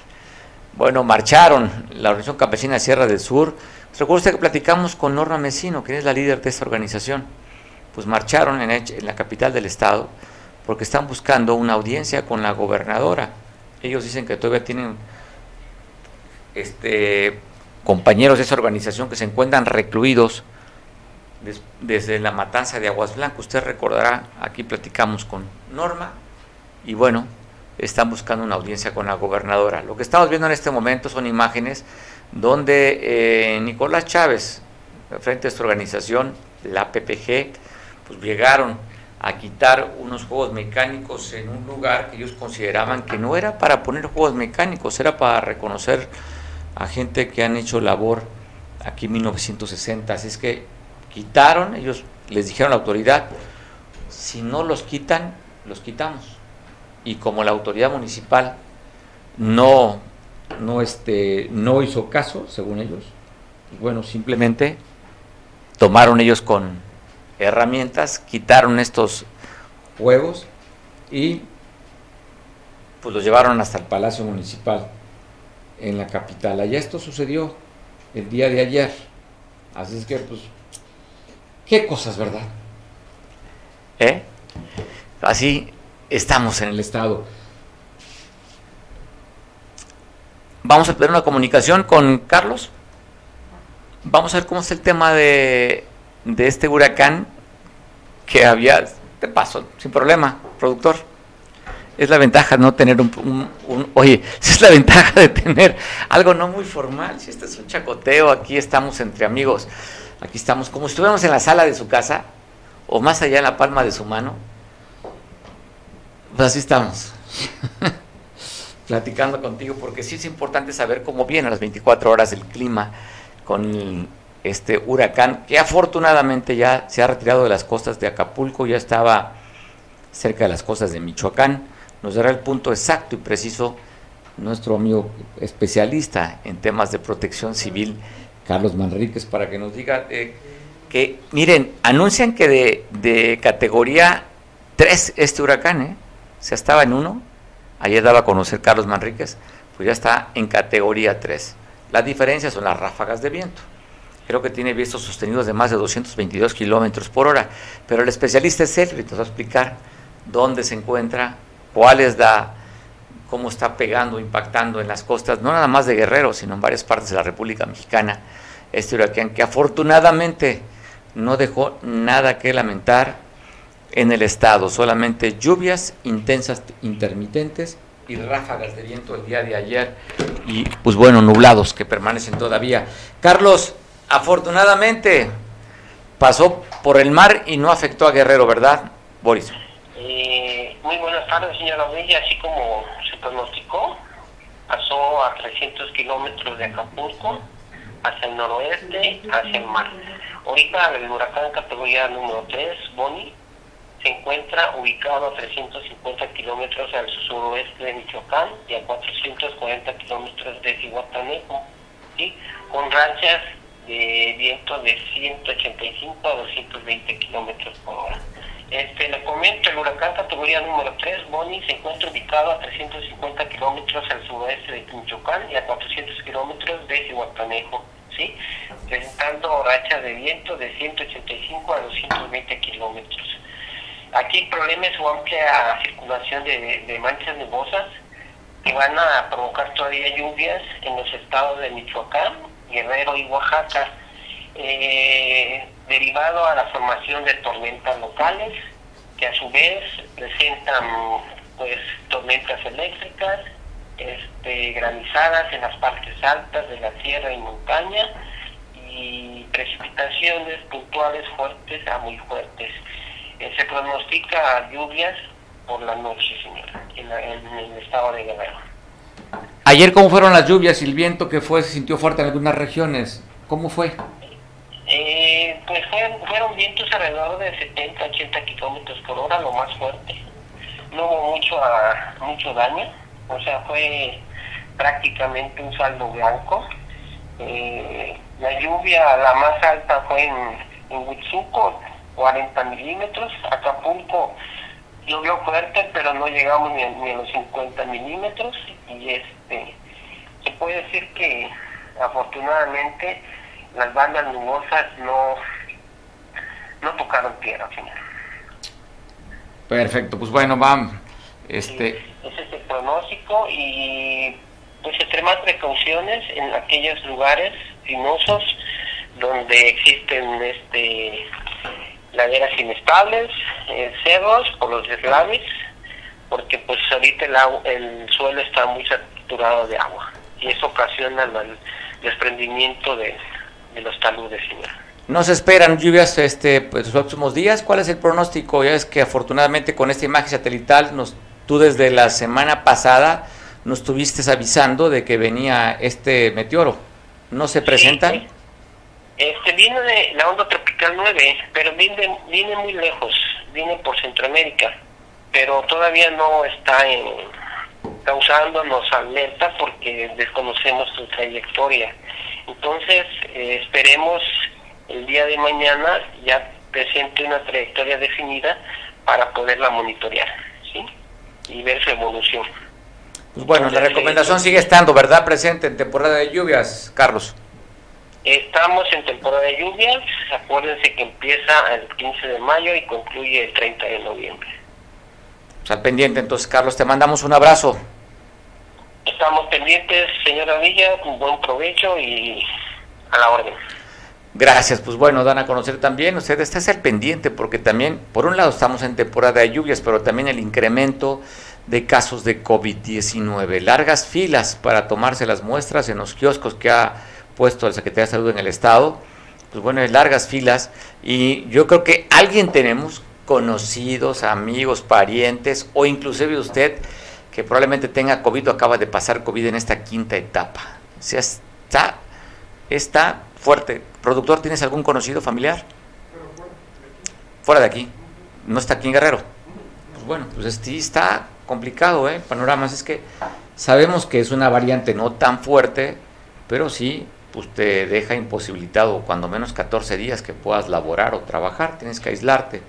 Bueno, marcharon la Organización Campesina de Sierra del Sur. Recuerda que platicamos con Norma Mesino, quien es la líder de esta organización. Pues marcharon en la capital del estado porque están buscando una audiencia con la gobernadora. Ellos dicen que todavía tienen este, compañeros de esa organización que se encuentran recluidos desde la matanza de Aguas Blancas. Usted recordará, aquí platicamos con Norma y bueno, están buscando una audiencia con la gobernadora. Lo que estamos viendo en este momento son imágenes donde eh, Nicolás Chávez, frente a esta organización, la PPG, pues llegaron a quitar unos juegos mecánicos en un lugar que ellos consideraban que no era para poner juegos mecánicos, era para reconocer a gente que han hecho labor aquí en 1960. Así es que quitaron, ellos les dijeron a la autoridad, si no los quitan, los quitamos. Y como la autoridad municipal no, no, este, no hizo caso, según ellos, bueno, simplemente tomaron ellos con herramientas, quitaron estos juegos y pues los llevaron hasta el Palacio Municipal en la capital. Allá esto sucedió el día de ayer. Así es que, pues, qué cosas, ¿verdad? ¿Eh? Así estamos en el Estado. Vamos a tener una comunicación con Carlos. Vamos a ver cómo es el tema de, de este huracán que había. Te paso, sin problema, productor es la ventaja no tener un, oye, *laughs* es la ventaja de tener algo no muy formal, si este es un chacoteo, aquí estamos entre amigos, aquí estamos como si estuviéramos en la sala de su casa o más allá en la palma de su mano, pues así estamos, *laughs* platicando contigo, porque sí es importante saber cómo viene a las 24 horas el clima con este huracán, que afortunadamente ya se ha retirado de las costas de Acapulco, ya estaba cerca de las costas de Michoacán, nos dará el punto exacto y preciso nuestro amigo especialista en temas de protección civil, Carlos Manríquez, para que nos diga que, miren, anuncian que de, categoría 3 este huracán, ¿eh? estaba en 1, ayer daba a conocer Carlos Manríquez, pues ya está en categoría 3. La diferencia son las ráfagas de viento. Creo que tiene vientos sostenidos de más de 222 kilómetros por hora, pero el especialista es él, y nos va a explicar dónde se encuentra cuáles da, cómo está pegando, impactando en las costas, no nada más de Guerrero, sino en varias partes de la República Mexicana, este huracán que afortunadamente no dejó nada que lamentar en el estado, solamente lluvias intensas, intermitentes y ráfagas de viento el día de ayer y pues bueno, nublados que permanecen todavía. Carlos, afortunadamente pasó por el mar y no afectó a Guerrero, ¿verdad, Boris? Muy buenas tardes, señora Bella. Así como se pronosticó, pasó a 300 kilómetros de Acapulco, hacia el noroeste, hacia el mar. Ahorita el huracán categoría número 3, Boni, se encuentra ubicado a 350 kilómetros al suroeste de Michoacán y a 440 kilómetros de Cihuatanejo, ¿sí? con rachas de viento de 185 a 220 kilómetros por hora. Este, le comento, el huracán categoría número 3, Boni, se encuentra ubicado a 350 kilómetros al suroeste de Michoacán y a 400 kilómetros de Cihuatanejo, ¿sí? presentando rachas de viento de 185 a 220 kilómetros. Aquí el problema es su amplia circulación de, manchas nebosas que van a provocar todavía lluvias en los estados de Michoacán, Guerrero y Oaxaca, eh, derivado a la formación de tormentas locales que a su vez presentan pues tormentas eléctricas, este, granizadas en las partes altas de la sierra y montaña y precipitaciones puntuales fuertes a muy fuertes. Eh, se pronostica lluvias por la noche, señora, en, el estado de Guerrero. Ayer, ¿cómo fueron las lluvias y el viento que fue, se sintió fuerte en algunas regiones? ¿Cómo fue? Eh, pues fueron, vientos alrededor de 70, 80 kilómetros por hora, lo más fuerte. No hubo mucho, ah, mucho daño, o sea, fue prácticamente un saldo blanco. Eh, la lluvia, la más alta fue en, en 40 milímetros. Acapulco llovió fuerte, pero no llegamos ni a, ni a los 50 milímetros. Y este se puede decir que afortunadamente las bandas nubosas no, no tocaron tierra, señor. Perfecto, pues bueno, vamos. Este... ese es el pronóstico y pues extremar precauciones en aquellos lugares sinosos donde existen este laderas inestables, eh, cerros o los deslaves, porque pues ahorita el, el suelo está muy saturado de agua y eso ocasiona el desprendimiento de, de los taludes, ¿No se esperan lluvias este, pues, los próximos días? ¿Cuál es el pronóstico? Ya es que afortunadamente con esta imagen satelital, nos, tú desde la semana pasada nos estuviste avisando de que venía este meteoro. ¿No se presentan? Este viene de la onda tropical 9, pero viene, viene muy lejos, viene por Centroamérica, pero todavía no está en, causándonos alerta porque desconocemos su trayectoria. Entonces, eh, esperemos el día de mañana ya presente una trayectoria definida para poderla monitorear, ¿sí? Y ver su evolución. Pues bueno, la recomendación sigue estando, ¿verdad? Presente en temporada de lluvias, Carlos. Estamos en temporada de lluvias, acuérdense que empieza el 15 de mayo y concluye el 30 de noviembre. Pues al pendiente, entonces, Carlos, te mandamos un abrazo. Estamos pendientes, señora Villa, un buen provecho y a la orden. Gracias, pues bueno, dan a conocer también, usted está al pendiente porque también, por un lado estamos en temporada de lluvias, pero también el incremento de casos de COVID-19, largas filas para tomarse las muestras en los kioscos que ha puesto el Secretario de Salud en el Estado, pues bueno, largas filas y yo creo que alguien tenemos, conocidos, amigos, parientes o inclusive usted, que probablemente tenga COVID o acaba de pasar COVID en esta quinta etapa. O sea, está, está fuerte. ¿Productor, tienes algún conocido familiar? Fuera de aquí. No está aquí en Guerrero. Pues bueno, pues sí está complicado, ¿eh? Panoramas es que sabemos que es una variante no tan fuerte, pero sí, pues te deja imposibilitado cuando menos 14 días que puedas laborar o trabajar, tienes que aislarte.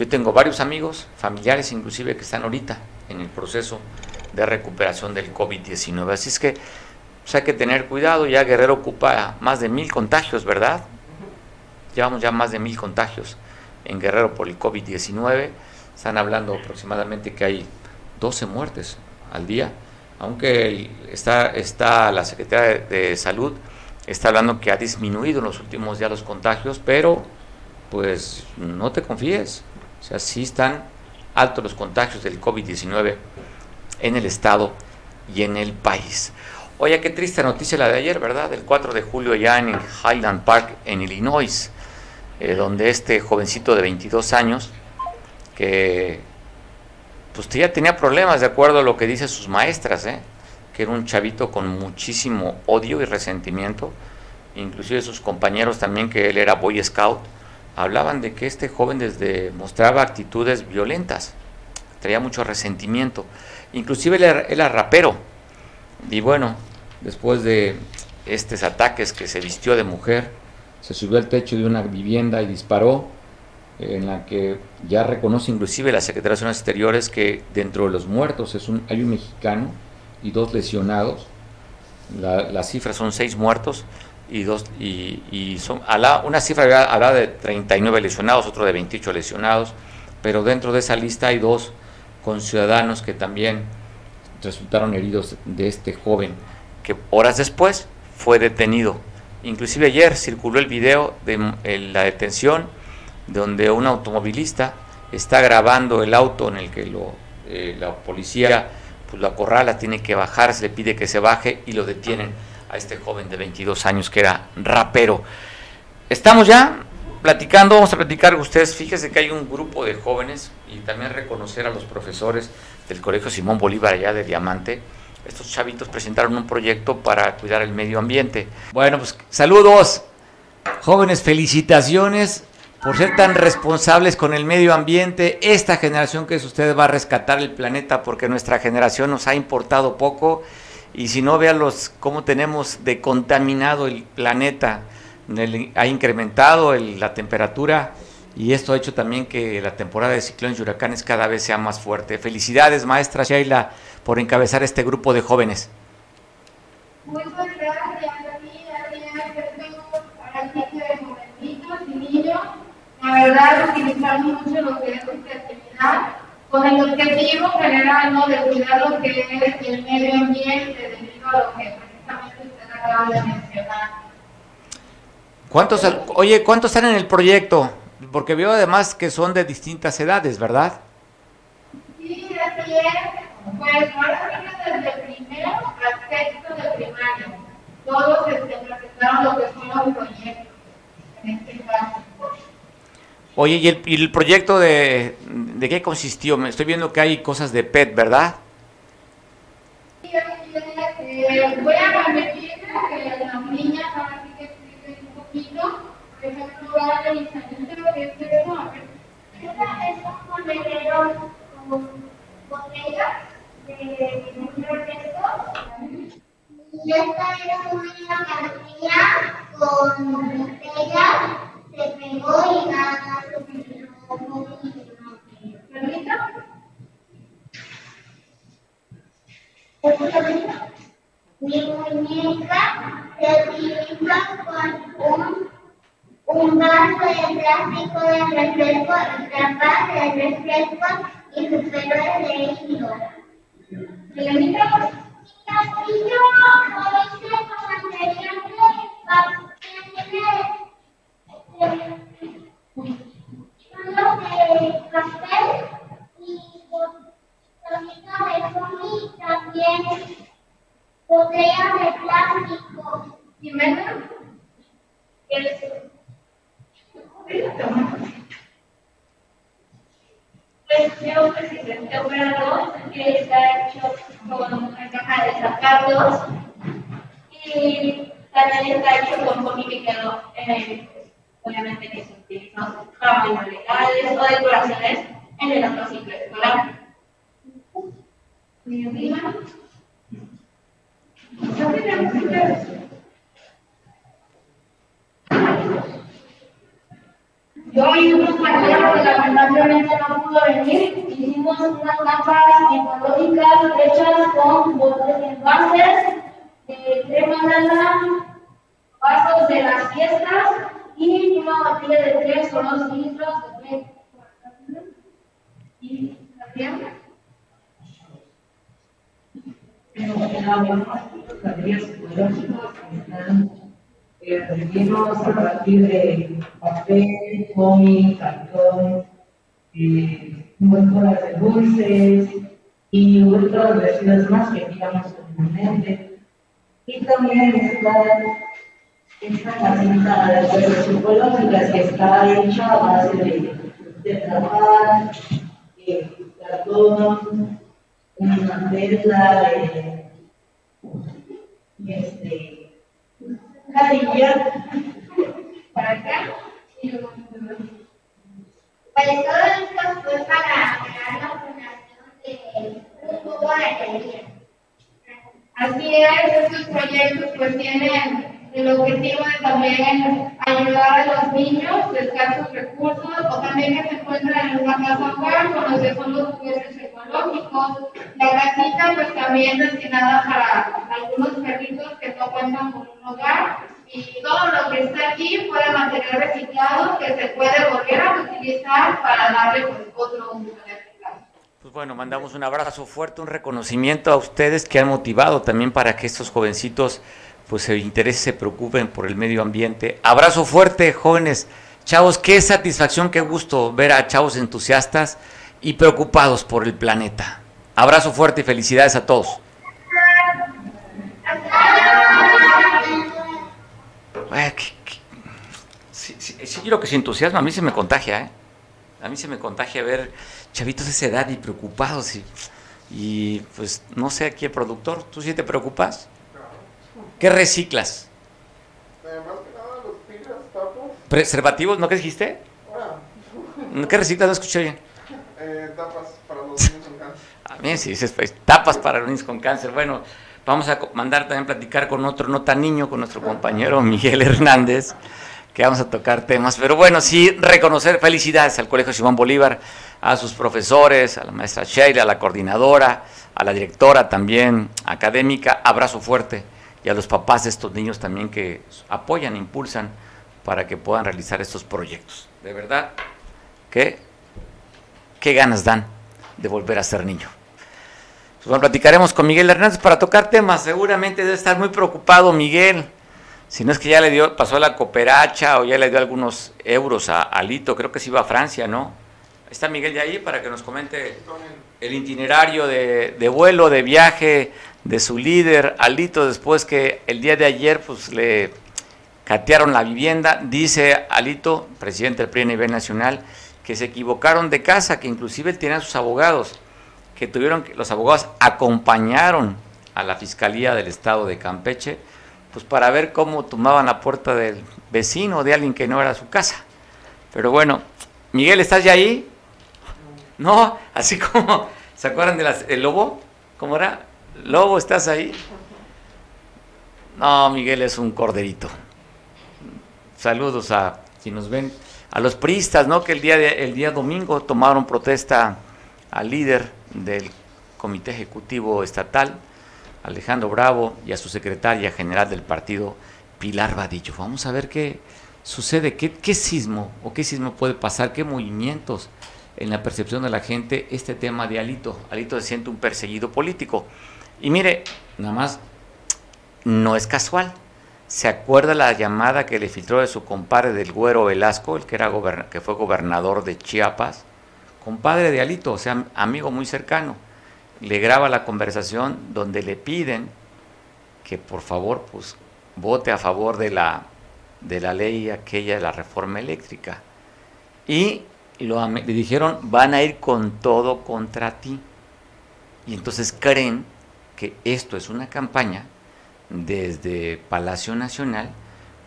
Yo tengo varios amigos, familiares inclusive, que están ahorita en el proceso de recuperación del COVID-19. Así es que pues, hay que tener cuidado, ya Guerrero ocupa más de mil contagios, ¿verdad? Llevamos ya más de mil contagios en Guerrero por el COVID-19. Están hablando aproximadamente que hay 12 muertes al día, aunque está, la Secretaría de Salud está hablando que ha disminuido en los últimos días los contagios, pero pues no te confíes, o sea, sí están altos los contagios del COVID-19 en el estado y en el país. Oye, qué triste noticia la de ayer, ¿verdad? El 4 de julio ya en Highland Park, en Illinois, eh, donde este jovencito de 22 años, que pues ya tenía problemas de acuerdo a lo que dicen sus maestras, ¿eh? que era un chavito con muchísimo odio y resentimiento, inclusive sus compañeros también, que él era Boy Scout, hablaban de que este joven desde mostraba actitudes violentas, traía mucho resentimiento. Inclusive él era, rapero. Y bueno, después de estos ataques que se vistió de mujer, se subió al techo de una vivienda y disparó, en la que ya reconoce inclusive la Secretaría de Relaciones Exteriores que dentro de los muertos es un, hay un mexicano y dos lesionados. La, las cifras son seis muertos y dos y, son a la, una cifra hablaba de 39 lesionados, otro de 28 lesionados pero dentro de esa lista hay dos conciudadanos que también resultaron heridos de este joven, que horas después fue detenido. Inclusive ayer circuló el video de la detención donde un automovilista está grabando el auto en el que lo, eh, la policía pues, lo acorrala, tiene que bajar, se le pide que se baje y lo detienen a este joven de 22 años que era rapero. Estamos ya platicando, vamos a platicar con ustedes, fíjese que hay un grupo de jóvenes y también reconocer a los profesores del Colegio Simón Bolívar allá de Diamante. Estos chavitos presentaron un proyecto para cuidar el medio ambiente. Bueno, pues saludos, jóvenes, felicitaciones por ser tan responsables con el medio ambiente. Esta generación que es usted va a rescatar el planeta porque nuestra generación nos ha importado poco y si no, véanlos cómo tenemos de contaminado el planeta. ha incrementado la temperatura y esto ha hecho también que la temporada de ciclones y huracanes cada vez sea más fuerte. Felicidades, maestra Sheila, por encabezar este grupo de jóvenes. Muchas gracias a ti, para el de jovencitos y niños la verdad, utilizamos mucho lo que es actividad con el objetivo general ¿no? de cuidar lo que es el medio ambiente debido a lo que precisamente usted acaba de mencionar. ¿Cuántos, oye, ¿cuántos están en el proyecto? Porque veo además que son de distintas edades, ¿verdad? Sí, así es. Pues ahora desde primero al sexto de primaria. Todos este, presentaron lo que son los proyectos, en este caso. Oye, ¿y el, y el proyecto de, de, qué consistió? Me estoy viendo que hay cosas de PET, ¿verdad? Voy a repetir que las niñas ahora sí que expliquen un poquito. Por ejemplo, la Isabel, que es eso, a ver. Es un monedero con botellas de refrescos. Y esta es una cartilla con botellas más que digamos comúnmente. Y también están esta casita de redes psicológicas que está hecha a base de, de trabajar, eh, cartón, una tela, eh, este, carilla, para acá. Pues todo esto fue para crear la de un poco de alegría. Así es, estos proyectos pues tienen el objetivo es también ayudar a los niños de escasos recursos o también que se encuentran en una casa hogar con los que son los juguetes ecológicos. La casita pues también destinada para algunos perritos que no cuentan con un hogar y todo lo que está aquí fue material reciclado que se puede volver a utilizar para darle pues, otro uso Pues bueno, mandamos un abrazo fuerte, un reconocimiento a ustedes que han motivado también para que estos jovencitos pues se interesen, se preocupen por el medio ambiente. Abrazo fuerte, jóvenes. Chavos, qué satisfacción, qué gusto ver a chavos entusiastas y preocupados por el planeta. Abrazo fuerte y felicidades a todos. Sí, sí, sí, que se entusiasma, a mí se me contagia, ¿eh? A mí se me contagia ver chavitos de esa edad y preocupados y, y pues no sé aquí el productor, ¿tú sí te preocupas? ¿Qué reciclas? ¿Preservativos? ¿No qué dijiste? ¿Qué reciclas? No escuché bien. Eh, tapas para los niños con cáncer. A mí sí, dices, pues, tapas para los niños con cáncer. Bueno, vamos a mandar también platicar con otro no tan niño, con nuestro *laughs* compañero Miguel Hernández, que vamos a tocar temas. Pero bueno, sí, reconocer felicidades al Colegio Simón Bolívar, a sus profesores, a la maestra Sheila, a la coordinadora, a la directora también académica. Abrazo fuerte y a los papás de estos niños también que apoyan, impulsan para que puedan realizar estos proyectos. De verdad, ¿qué, qué ganas dan de volver a ser niño? Pues bueno, platicaremos con Miguel Hernández para tocar temas. Seguramente debe estar muy preocupado Miguel. Si no es que ya le dio, pasó la cooperacha o ya le dio algunos euros a Alito, creo que se iba a Francia, ¿no? Está Miguel de ahí para que nos comente el itinerario de, de vuelo, de viaje de su líder, Alito, después que el día de ayer pues le catearon la vivienda. Dice Alito, presidente del PRI a nivel nacional, que se equivocaron de casa, que inclusive tienen sus abogados, que tuvieron que los abogados acompañaron a la Fiscalía del Estado de Campeche, pues para ver cómo tomaban la puerta del vecino, de alguien que no era su casa. Pero bueno, Miguel, ¿estás ya ahí? No, así como, ¿se acuerdan del lobo? ¿Cómo era? Lobo, ¿estás ahí? No, Miguel es un corderito. Saludos a quienes nos ven, a los priistas, ¿no? Que el día, de, el día domingo tomaron protesta al líder del Comité Ejecutivo Estatal, Alejandro Bravo, y a su secretaria general del partido, Pilar Vadillo. Vamos a ver qué sucede, qué, qué sismo o qué sismo puede pasar, qué movimientos en la percepción de la gente este tema de Alito. Alito se siente un perseguido político. Y mire, nada más, no es casual. ¿Se acuerda la llamada que le filtró de su compadre del Güero Velasco, el que, era que fue gobernador de Chiapas? Compadre de Alito, o sea, amigo muy cercano. Le graba la conversación donde le piden que por favor pues, vote a favor de la, de la ley aquella de la reforma eléctrica. Y le dijeron, van a ir con todo contra ti. Y entonces creen que esto es una campaña desde Palacio Nacional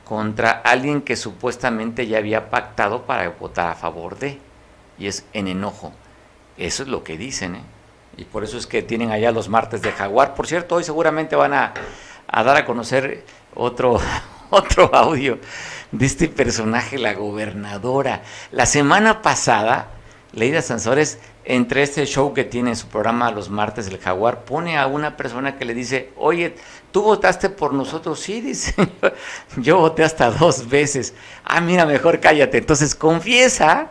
contra alguien que supuestamente ya había pactado para votar a favor de, y es en enojo. Eso es lo que dicen, ¿eh? Y por eso es que tienen allá los martes de Jaguar. Por cierto, hoy seguramente van a, a dar a conocer otro, *laughs* otro audio de este personaje, la gobernadora. La semana pasada, Leida Sansores entre este show que tiene en su programa los martes del Jaguar, pone a una persona que le dice, oye, ¿tú votaste por nosotros? Sí, dice, *laughs* yo voté hasta dos veces. Ah, mira, mejor cállate. Entonces confiesa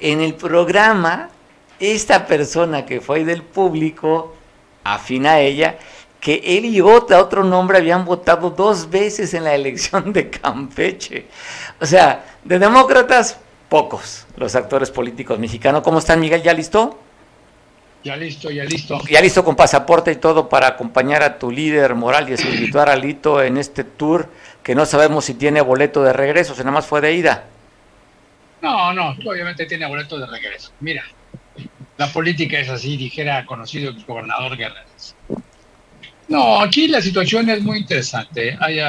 en el programa esta persona que fue del público, afina a ella, que él y otra, otro nombre habían votado dos veces en la elección de Campeche. O sea, de demócratas, pocos los actores políticos mexicanos. ¿Cómo están, Miguel? ¿Ya listo? Ya listo, ya listo. Ya listo con pasaporte y todo para acompañar a tu líder moral y espiritual Alito en este tour que no sabemos si tiene boleto de regreso, si nada más fue de ida. No, no, obviamente tiene boleto de regreso. Mira, la política es así, dijera conocido el gobernador Guerrero. No, aquí la situación es muy interesante. Hay,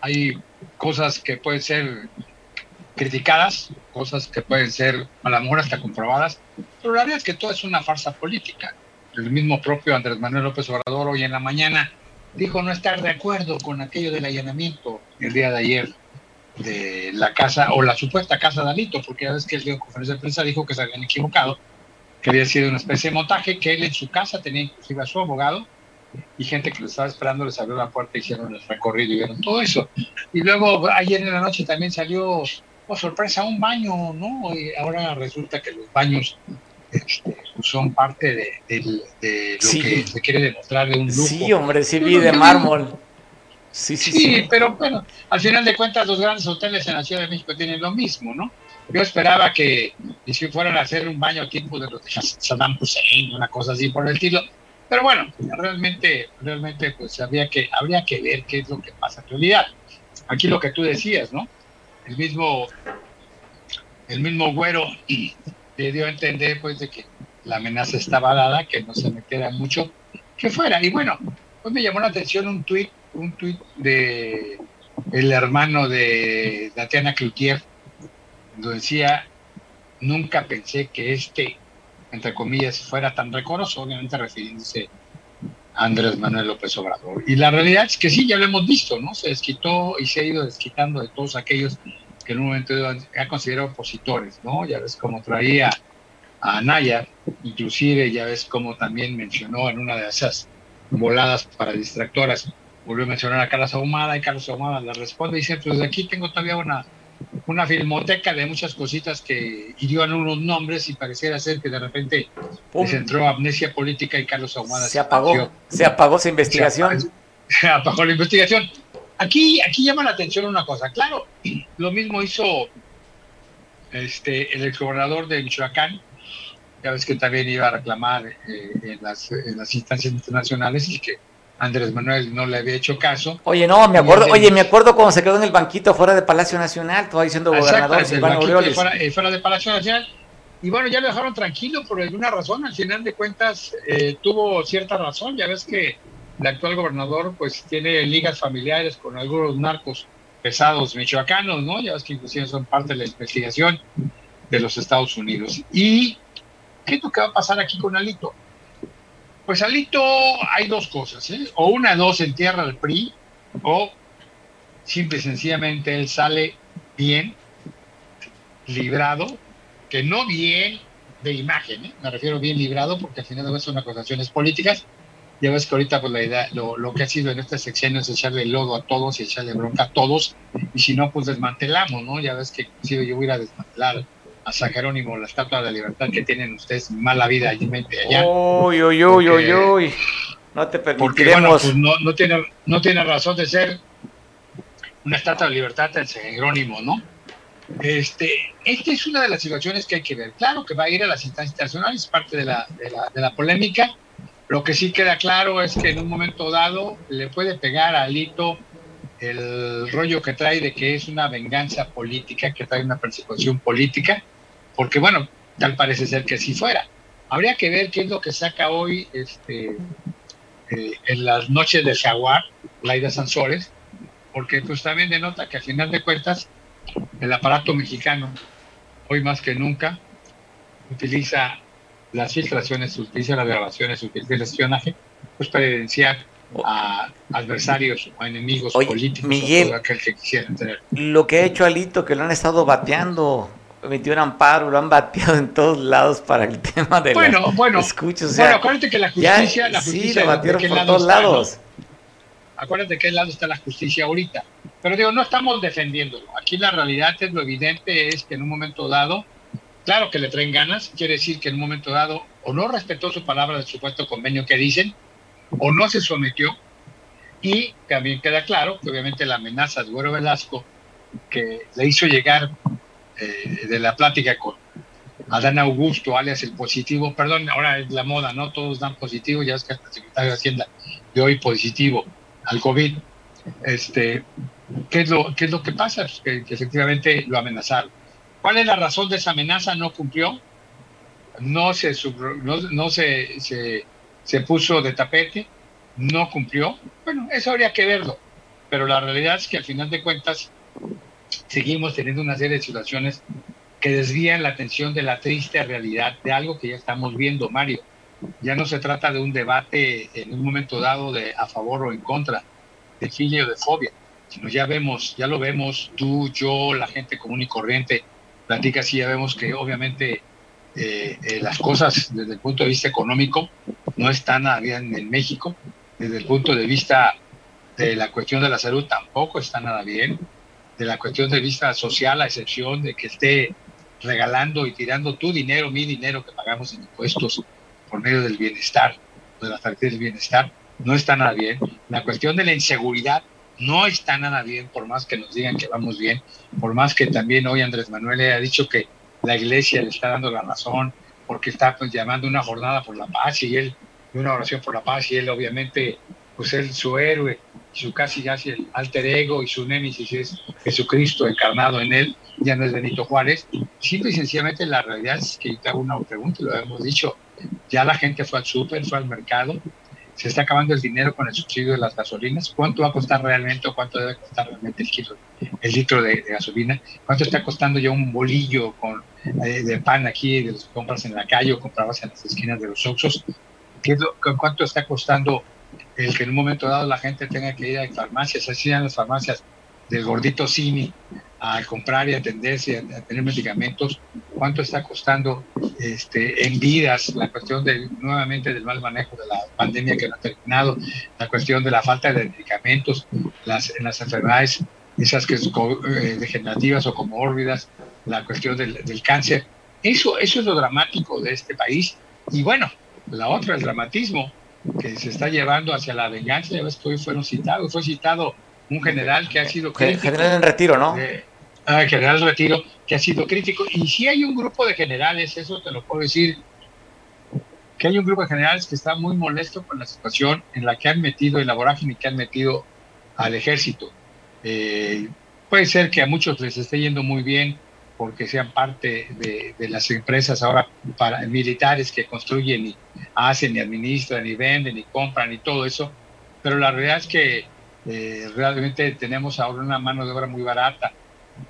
hay cosas que pueden ser criticadas, cosas que pueden ser a lo mejor hasta comprobadas, pero la realidad es que todo es una farsa política. El mismo propio Andrés Manuel López Obrador hoy en la mañana dijo no estar de acuerdo con aquello del allanamiento el día de ayer de la casa o la supuesta casa de Alito, porque ya ves que el de conferencia de prensa dijo que se habían equivocado, que había sido una especie de montaje, que él en su casa tenía inclusive a su abogado y gente que lo estaba esperando les abrió la puerta, hicieron el recorrido y vieron todo eso. Y luego ayer en la noche también salió, oh sorpresa, un baño, ¿no? Y ahora resulta que los baños este, pues son parte de, de, lo que se quiere demostrar de un lujo. Sí, hombre, sí vi de mármol. Sí, sí, sí, pero bueno, al final de cuentas los grandes hoteles en la Ciudad de México tienen lo mismo, ¿no? Yo esperaba que si fueran a hacer un baño tipo de los de Saddam Hussein, una cosa así por el estilo, pero bueno, realmente, realmente pues habría que, habría que ver qué es lo que pasa en realidad. Aquí lo que tú decías, ¿no? El mismo, el mismo güero le dio a entender pues de que la amenaza estaba dada, que no se metiera mucho, que fuera. Y bueno, pues me llamó la atención un tuit, un tuit de el hermano de Tatiana Cloutier, donde decía, nunca pensé que este entre comillas, fuera tan recoroso, obviamente refiriéndose a Andrés Manuel López Obrador. Y la realidad es que sí, ya lo hemos visto, ¿no? Se desquitó y se ha ido desquitando de todos aquellos que en un momento ha considerado opositores, ¿no? Ya ves cómo traía a Anaya, inclusive ya ves cómo también mencionó en una de esas voladas para distractoras, volvió a mencionar a Carlos Ahumada y Carlos Ahumada le responde y dice, pues aquí tengo todavía una una filmoteca de muchas cositas que hirió unos nombres y pareciera ser que de repente se entró amnesia política y Carlos Ahumada se, apagó. Se apagó esa investigación. *laughs* Se apagó, la investigación. Aquí, aquí llama la atención una cosa. Claro, *clears throat* lo mismo hizo este, el exgobernador de Michoacán, ya ves que también iba a reclamar eh, en, las, en las instancias internacionales y que Andrés Manuel no le había hecho caso. Oye, no, me acuerdo, oye, me acuerdo cuando se quedó en el banquito fuera de Palacio Nacional, estaba diciendo gobernador Silvano. Fuera, eh, fuera, de Palacio Nacional. Y bueno, ya lo dejaron tranquilo por alguna razón, al final de cuentas eh, tuvo cierta razón, ya ves que el actual gobernador pues tiene ligas familiares con algunos narcos pesados michoacanos, ¿no? Ya ves que inclusive son parte de la investigación de los Estados Unidos. ¿Y qué es lo que va a pasar aquí con Alito? Pues Alito hay dos cosas, ¿eh? o una, dos, entierra al PRI, o simple y sencillamente él sale bien, librado, que no bien de imagen, ¿eh? me refiero bien librado, porque al final de son acusaciones políticas. Ya ves que ahorita pues la idea, lo, lo que ha sido en este sexenio es echarle lodo a todos y echarle bronca a todos, y si no, pues desmantelamos, ¿no? Ya ves que inclusive yo voy a desmantelar a San Jerónimo, la estatua de la libertad que tienen ustedes mala vida allí allá. Uy, uy, uy, uy, uy. No te permitiremos. Porque, bueno, pues no, tiene, no tiene razón de ser una estatua de libertad en San Jerónimo, ¿no? Este, esta es una de las situaciones que hay que ver. Claro que va a ir a las instancias internacionales, es parte de la, de la, de la polémica. Lo que sí queda claro es que en un momento dado le puede pegar a Alito el rollo que trae de que es una venganza política, que trae una persecución política, porque bueno, tal parece ser que si fuera. Habría que ver qué es lo que saca hoy este, eh, en las noches de Jaguar, Laida Sansores, porque pues también denota que al final de cuentas el aparato mexicano, hoy más que nunca, utiliza las filtraciones, utiliza las grabaciones, utiliza el espionaje, pues para evidenciar a adversarios o enemigos políticos Miguel, aquel que quisieran tener. Lo que ha hecho Alito, que lo han estado bateando, metió un amparo, lo han bateado en todos lados para el *laughs* tema de bueno, la bueno, escucha, bueno, acuérdate que la justicia, la justicia sí, lo batieron por todos lados. Acuérdate que el lado está la justicia ahorita. Pero digo, no estamos defendiéndolo. Aquí la realidad es lo evidente es que en un momento dado, claro que le traen ganas, quiere decir que en un momento dado o no respetó su palabra del supuesto convenio que dicen, o no se sometió. Y también queda claro que obviamente la amenaza de Güero Velasco que le hizo llegar eh, de la plática con Adán Augusto, alias el positivo, perdón, ahora es la moda, ¿no? Todos dan positivo, ya es que el secretario de Hacienda de hoy positivo al COVID. Este, ¿qué, es lo, qué es lo que pasa? Que, efectivamente lo amenazaron. ¿Cuál es la razón de esa amenaza? No cumplió, no se, no, no se, se se puso de tapete, no cumplió. Bueno, eso habría que verlo, pero la realidad es que al final de cuentas seguimos teniendo una serie de situaciones que desvían la atención de la triste realidad de algo que ya estamos viendo, Mario. Ya no se trata de un debate en un momento dado de a favor o en contra, de filia o de fobia, sino ya vemos, ya lo vemos tú, yo, la gente común y corriente, platica así, ya vemos que obviamente eh, eh, las cosas desde el punto de vista económico no están bien en México. Desde el punto de vista de la cuestión de la salud tampoco está nada bien, de la cuestión de vista social, a excepción de que esté regalando y tirando tu dinero, mi dinero que pagamos en impuestos por medio del bienestar, de la tarjetas del bienestar, no está nada bien. La cuestión de la inseguridad no está nada bien, por más que nos digan que vamos bien, por más que también hoy Andrés Manuel ha dicho que la iglesia le está dando la razón, porque está pues, llamando una jornada por la paz y él, una oración por la paz y él obviamente, pues él su héroe, su casi casi el alter ego y su némesis es Jesucristo encarnado en él, ya no es Benito Juárez. Simple y sencillamente la realidad es que te hago una pregunta, lo hemos dicho, ya la gente fue al súper, fue al mercado, se está acabando el dinero con el subsidio de las gasolinas. ¿Cuánto va a costar realmente o cuánto debe costar realmente el, kilo, el litro de, gasolina? ¿Cuánto está costando ya un bolillo con, eh, de pan aquí de los que compras en la calle o comprabas en las esquinas de los Oxxos? ¿Qué ¿Cuánto está costando el que en un momento dado la gente tenga que ir a farmacias? Así en las farmacias del gordito Cini a comprar y atenderse, a, tener medicamentos, cuánto está costando este, en vidas la cuestión de, nuevamente del mal manejo de la pandemia que no ha terminado, la cuestión de la falta de medicamentos, las, en las enfermedades esas que eh, degenerativas o comórbidas, la cuestión del, del, cáncer. Eso, eso es lo dramático de este país. Y bueno, la otra, el dramatismo que se está llevando hacia la venganza, ya ves que hoy fueron citados, fue citado un general que ha sido... General en retiro, ¿no? Ah, general retiro, que ha sido crítico. Y si hay un grupo de generales, eso te lo puedo decir, que hay un grupo de generales que está muy molesto con la situación en la que han metido, en la vorágine que han metido al ejército. Eh, puede ser que a muchos les esté yendo muy bien porque sean parte de, las empresas ahora para, militares que construyen y hacen y administran y venden y compran y todo eso, pero la realidad es que eh, realmente tenemos ahora una mano de obra muy barata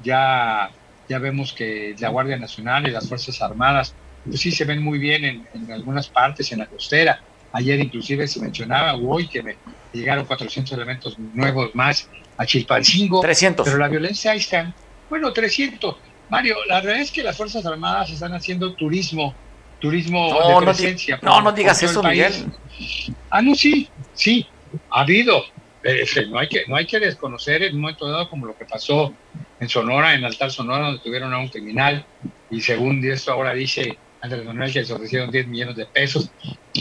ya, ya vemos que la Guardia Nacional y las Fuerzas Armadas, pues sí se ven muy bien en, en algunas partes, en la costera. Ayer inclusive se mencionaba, hoy que me llegaron 400 elementos nuevos más a Chilpancingo. 300. Pero la violencia ahí está. Bueno, 300. Mario, la verdad es que las Fuerzas Armadas están haciendo turismo, turismo no, de presencia. No, no, no digas eso, Miguel. Ah, no, sí, sí, ha habido. Eh, no, hay que, no hay que desconocer en un momento dado como lo que pasó en Sonora, en Altar Sonora, donde tuvieron a un criminal y según esto ahora dice Andrés Manuel que les ofrecieron 10 millones de pesos,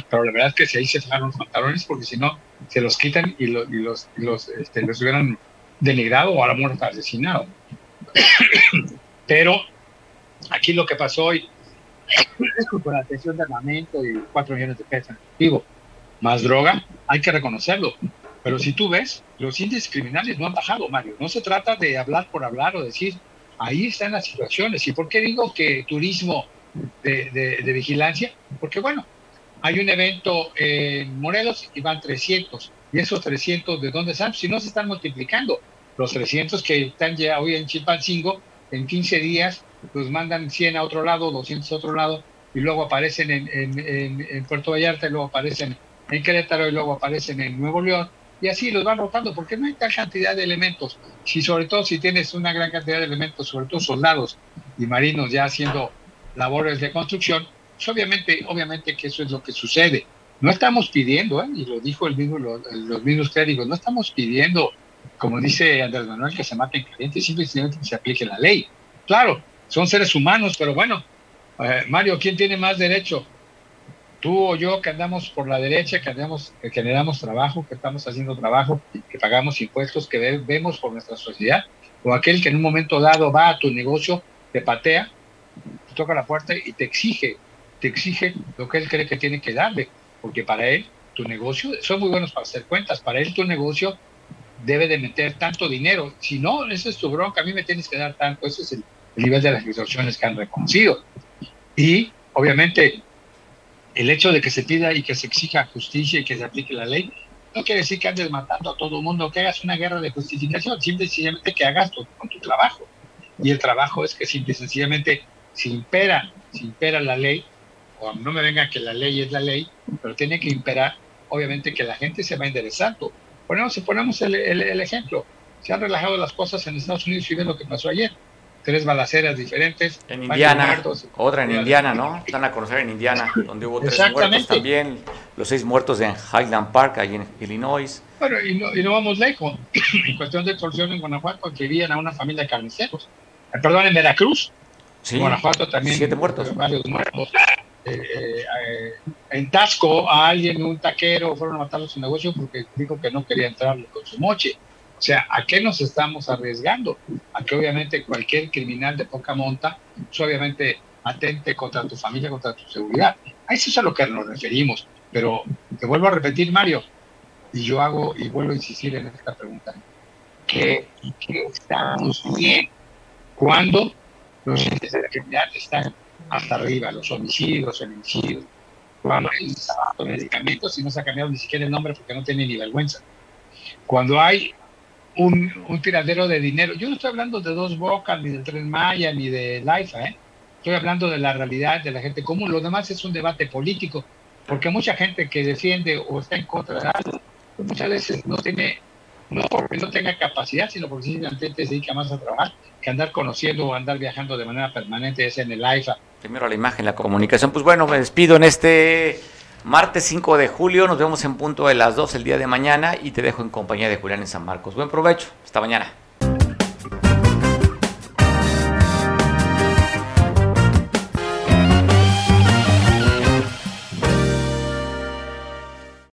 pero la verdad es que si ahí se fijaron los pantalones porque si no se los quitan y, los, los, este, los hubieran denigrado o a la muerte asesinado. *coughs* pero aquí lo que pasó hoy es *coughs* con la atención de armamento y 4 millones de pesos en efectivo, más droga, hay que reconocerlo. Pero si tú ves, los índices criminales no han bajado, Mario. No se trata de hablar por hablar o decir, ahí están las situaciones. ¿Y por qué digo que turismo de, de, vigilancia? Porque bueno, hay un evento en Morelos y van 300. ¿Y esos 300 de dónde están? Si no se están multiplicando. Los 300 que están ya hoy en Chilpancingo, en 15 días, los mandan 100 a otro lado, 200 a otro lado, y luego aparecen en, en, en Puerto Vallarta, y luego aparecen en Querétaro, y luego aparecen en Nuevo León, y así los van rotando, porque no hay tal cantidad de elementos. Si sobre todo si tienes una gran cantidad de elementos, sobre todo soldados y marinos ya haciendo labores de construcción, pues obviamente, obviamente que eso es lo que sucede. No estamos pidiendo, ¿eh? y lo dijo el mismo, los, mismos clérigos, no estamos pidiendo, como dice Andrés Manuel, que se maten calientes, simplemente que se aplique la ley. Claro, son seres humanos, pero bueno, eh, Mario, ¿quién tiene más derecho? Tú o yo que andamos por la derecha, que, andamos, que generamos trabajo, que estamos haciendo trabajo, que pagamos impuestos, que vemos por nuestra sociedad, o aquel que en un momento dado va a tu negocio, te patea, te toca la puerta y te exige, te exige lo que él cree que tiene que darle, porque para él tu negocio, son muy buenos para hacer cuentas, para él tu negocio debe de meter tanto dinero, si no, esa es tu bronca, a mí me tienes que dar tanto, ese es el, el nivel de las extorsiones que han reconocido. Y obviamente el hecho de que se pida y que se exija justicia y que se aplique la ley, no quiere decir que andes matando a todo el mundo, que hagas una guerra de justificación, simple y sencillamente que hagas con tu trabajo. Y el trabajo es que simple y sencillamente, si impera, si impera la ley, o no me venga que la ley es la ley, pero tiene que imperar, obviamente que la gente se va enderezando. Ponemos, ponemos el, el, ejemplo, se han relajado las cosas en Estados Unidos y ven lo que pasó ayer. Tres balaceras diferentes. En Indiana, muertos. otra en Indiana, ¿no? Están a conocer en Indiana, donde hubo tres muertos también. Los seis muertos en Highland Park, ahí en Illinois. Bueno, y no, y no vamos lejos. *clears throat* en cuestión de extorsión en Guanajuato, que vivían a una familia de carniceros. Eh, perdón, en Veracruz. Sí, En Guanajuato también. siete muertos. Varios muertos. Eh, eh, eh, en Tasco, a alguien, un taquero, fueron a matarlo su negocio porque dijo que no quería entrarle con su moche. O sea, ¿a qué nos estamos arriesgando? A que obviamente cualquier criminal de poca monta, pues obviamente atente contra tu familia, contra tu seguridad. A eso es a lo que nos referimos. Pero te vuelvo a repetir, Mario, y yo hago y vuelvo a insistir en esta pregunta. ¿Qué, qué estamos bien cuando los índices de la criminalidad están hasta arriba, los homicidios, feminicidios, cuando hay medicamentos y no se ha cambiado ni siquiera el nombre porque no tiene ni vergüenza. Cuando hay un, un tiradero de dinero, yo no estoy hablando de dos bocas, ni del tren Maya, ni de Laifa, ¿eh? estoy hablando de la realidad de la gente común. Lo demás es un debate político, porque mucha gente que defiende o está en contra de algo, pues muchas veces no tiene, no porque no tenga capacidad, sino porque simplemente se dedica más a trabajar que andar conociendo o andar viajando de manera permanente, es en el AIFA. Primero la imagen, la comunicación. Pues bueno, me despido en este martes 5 de julio. Nos vemos en punto de las 2 el día de mañana y te dejo en compañía de Julián en San Marcos. Buen provecho. Hasta mañana.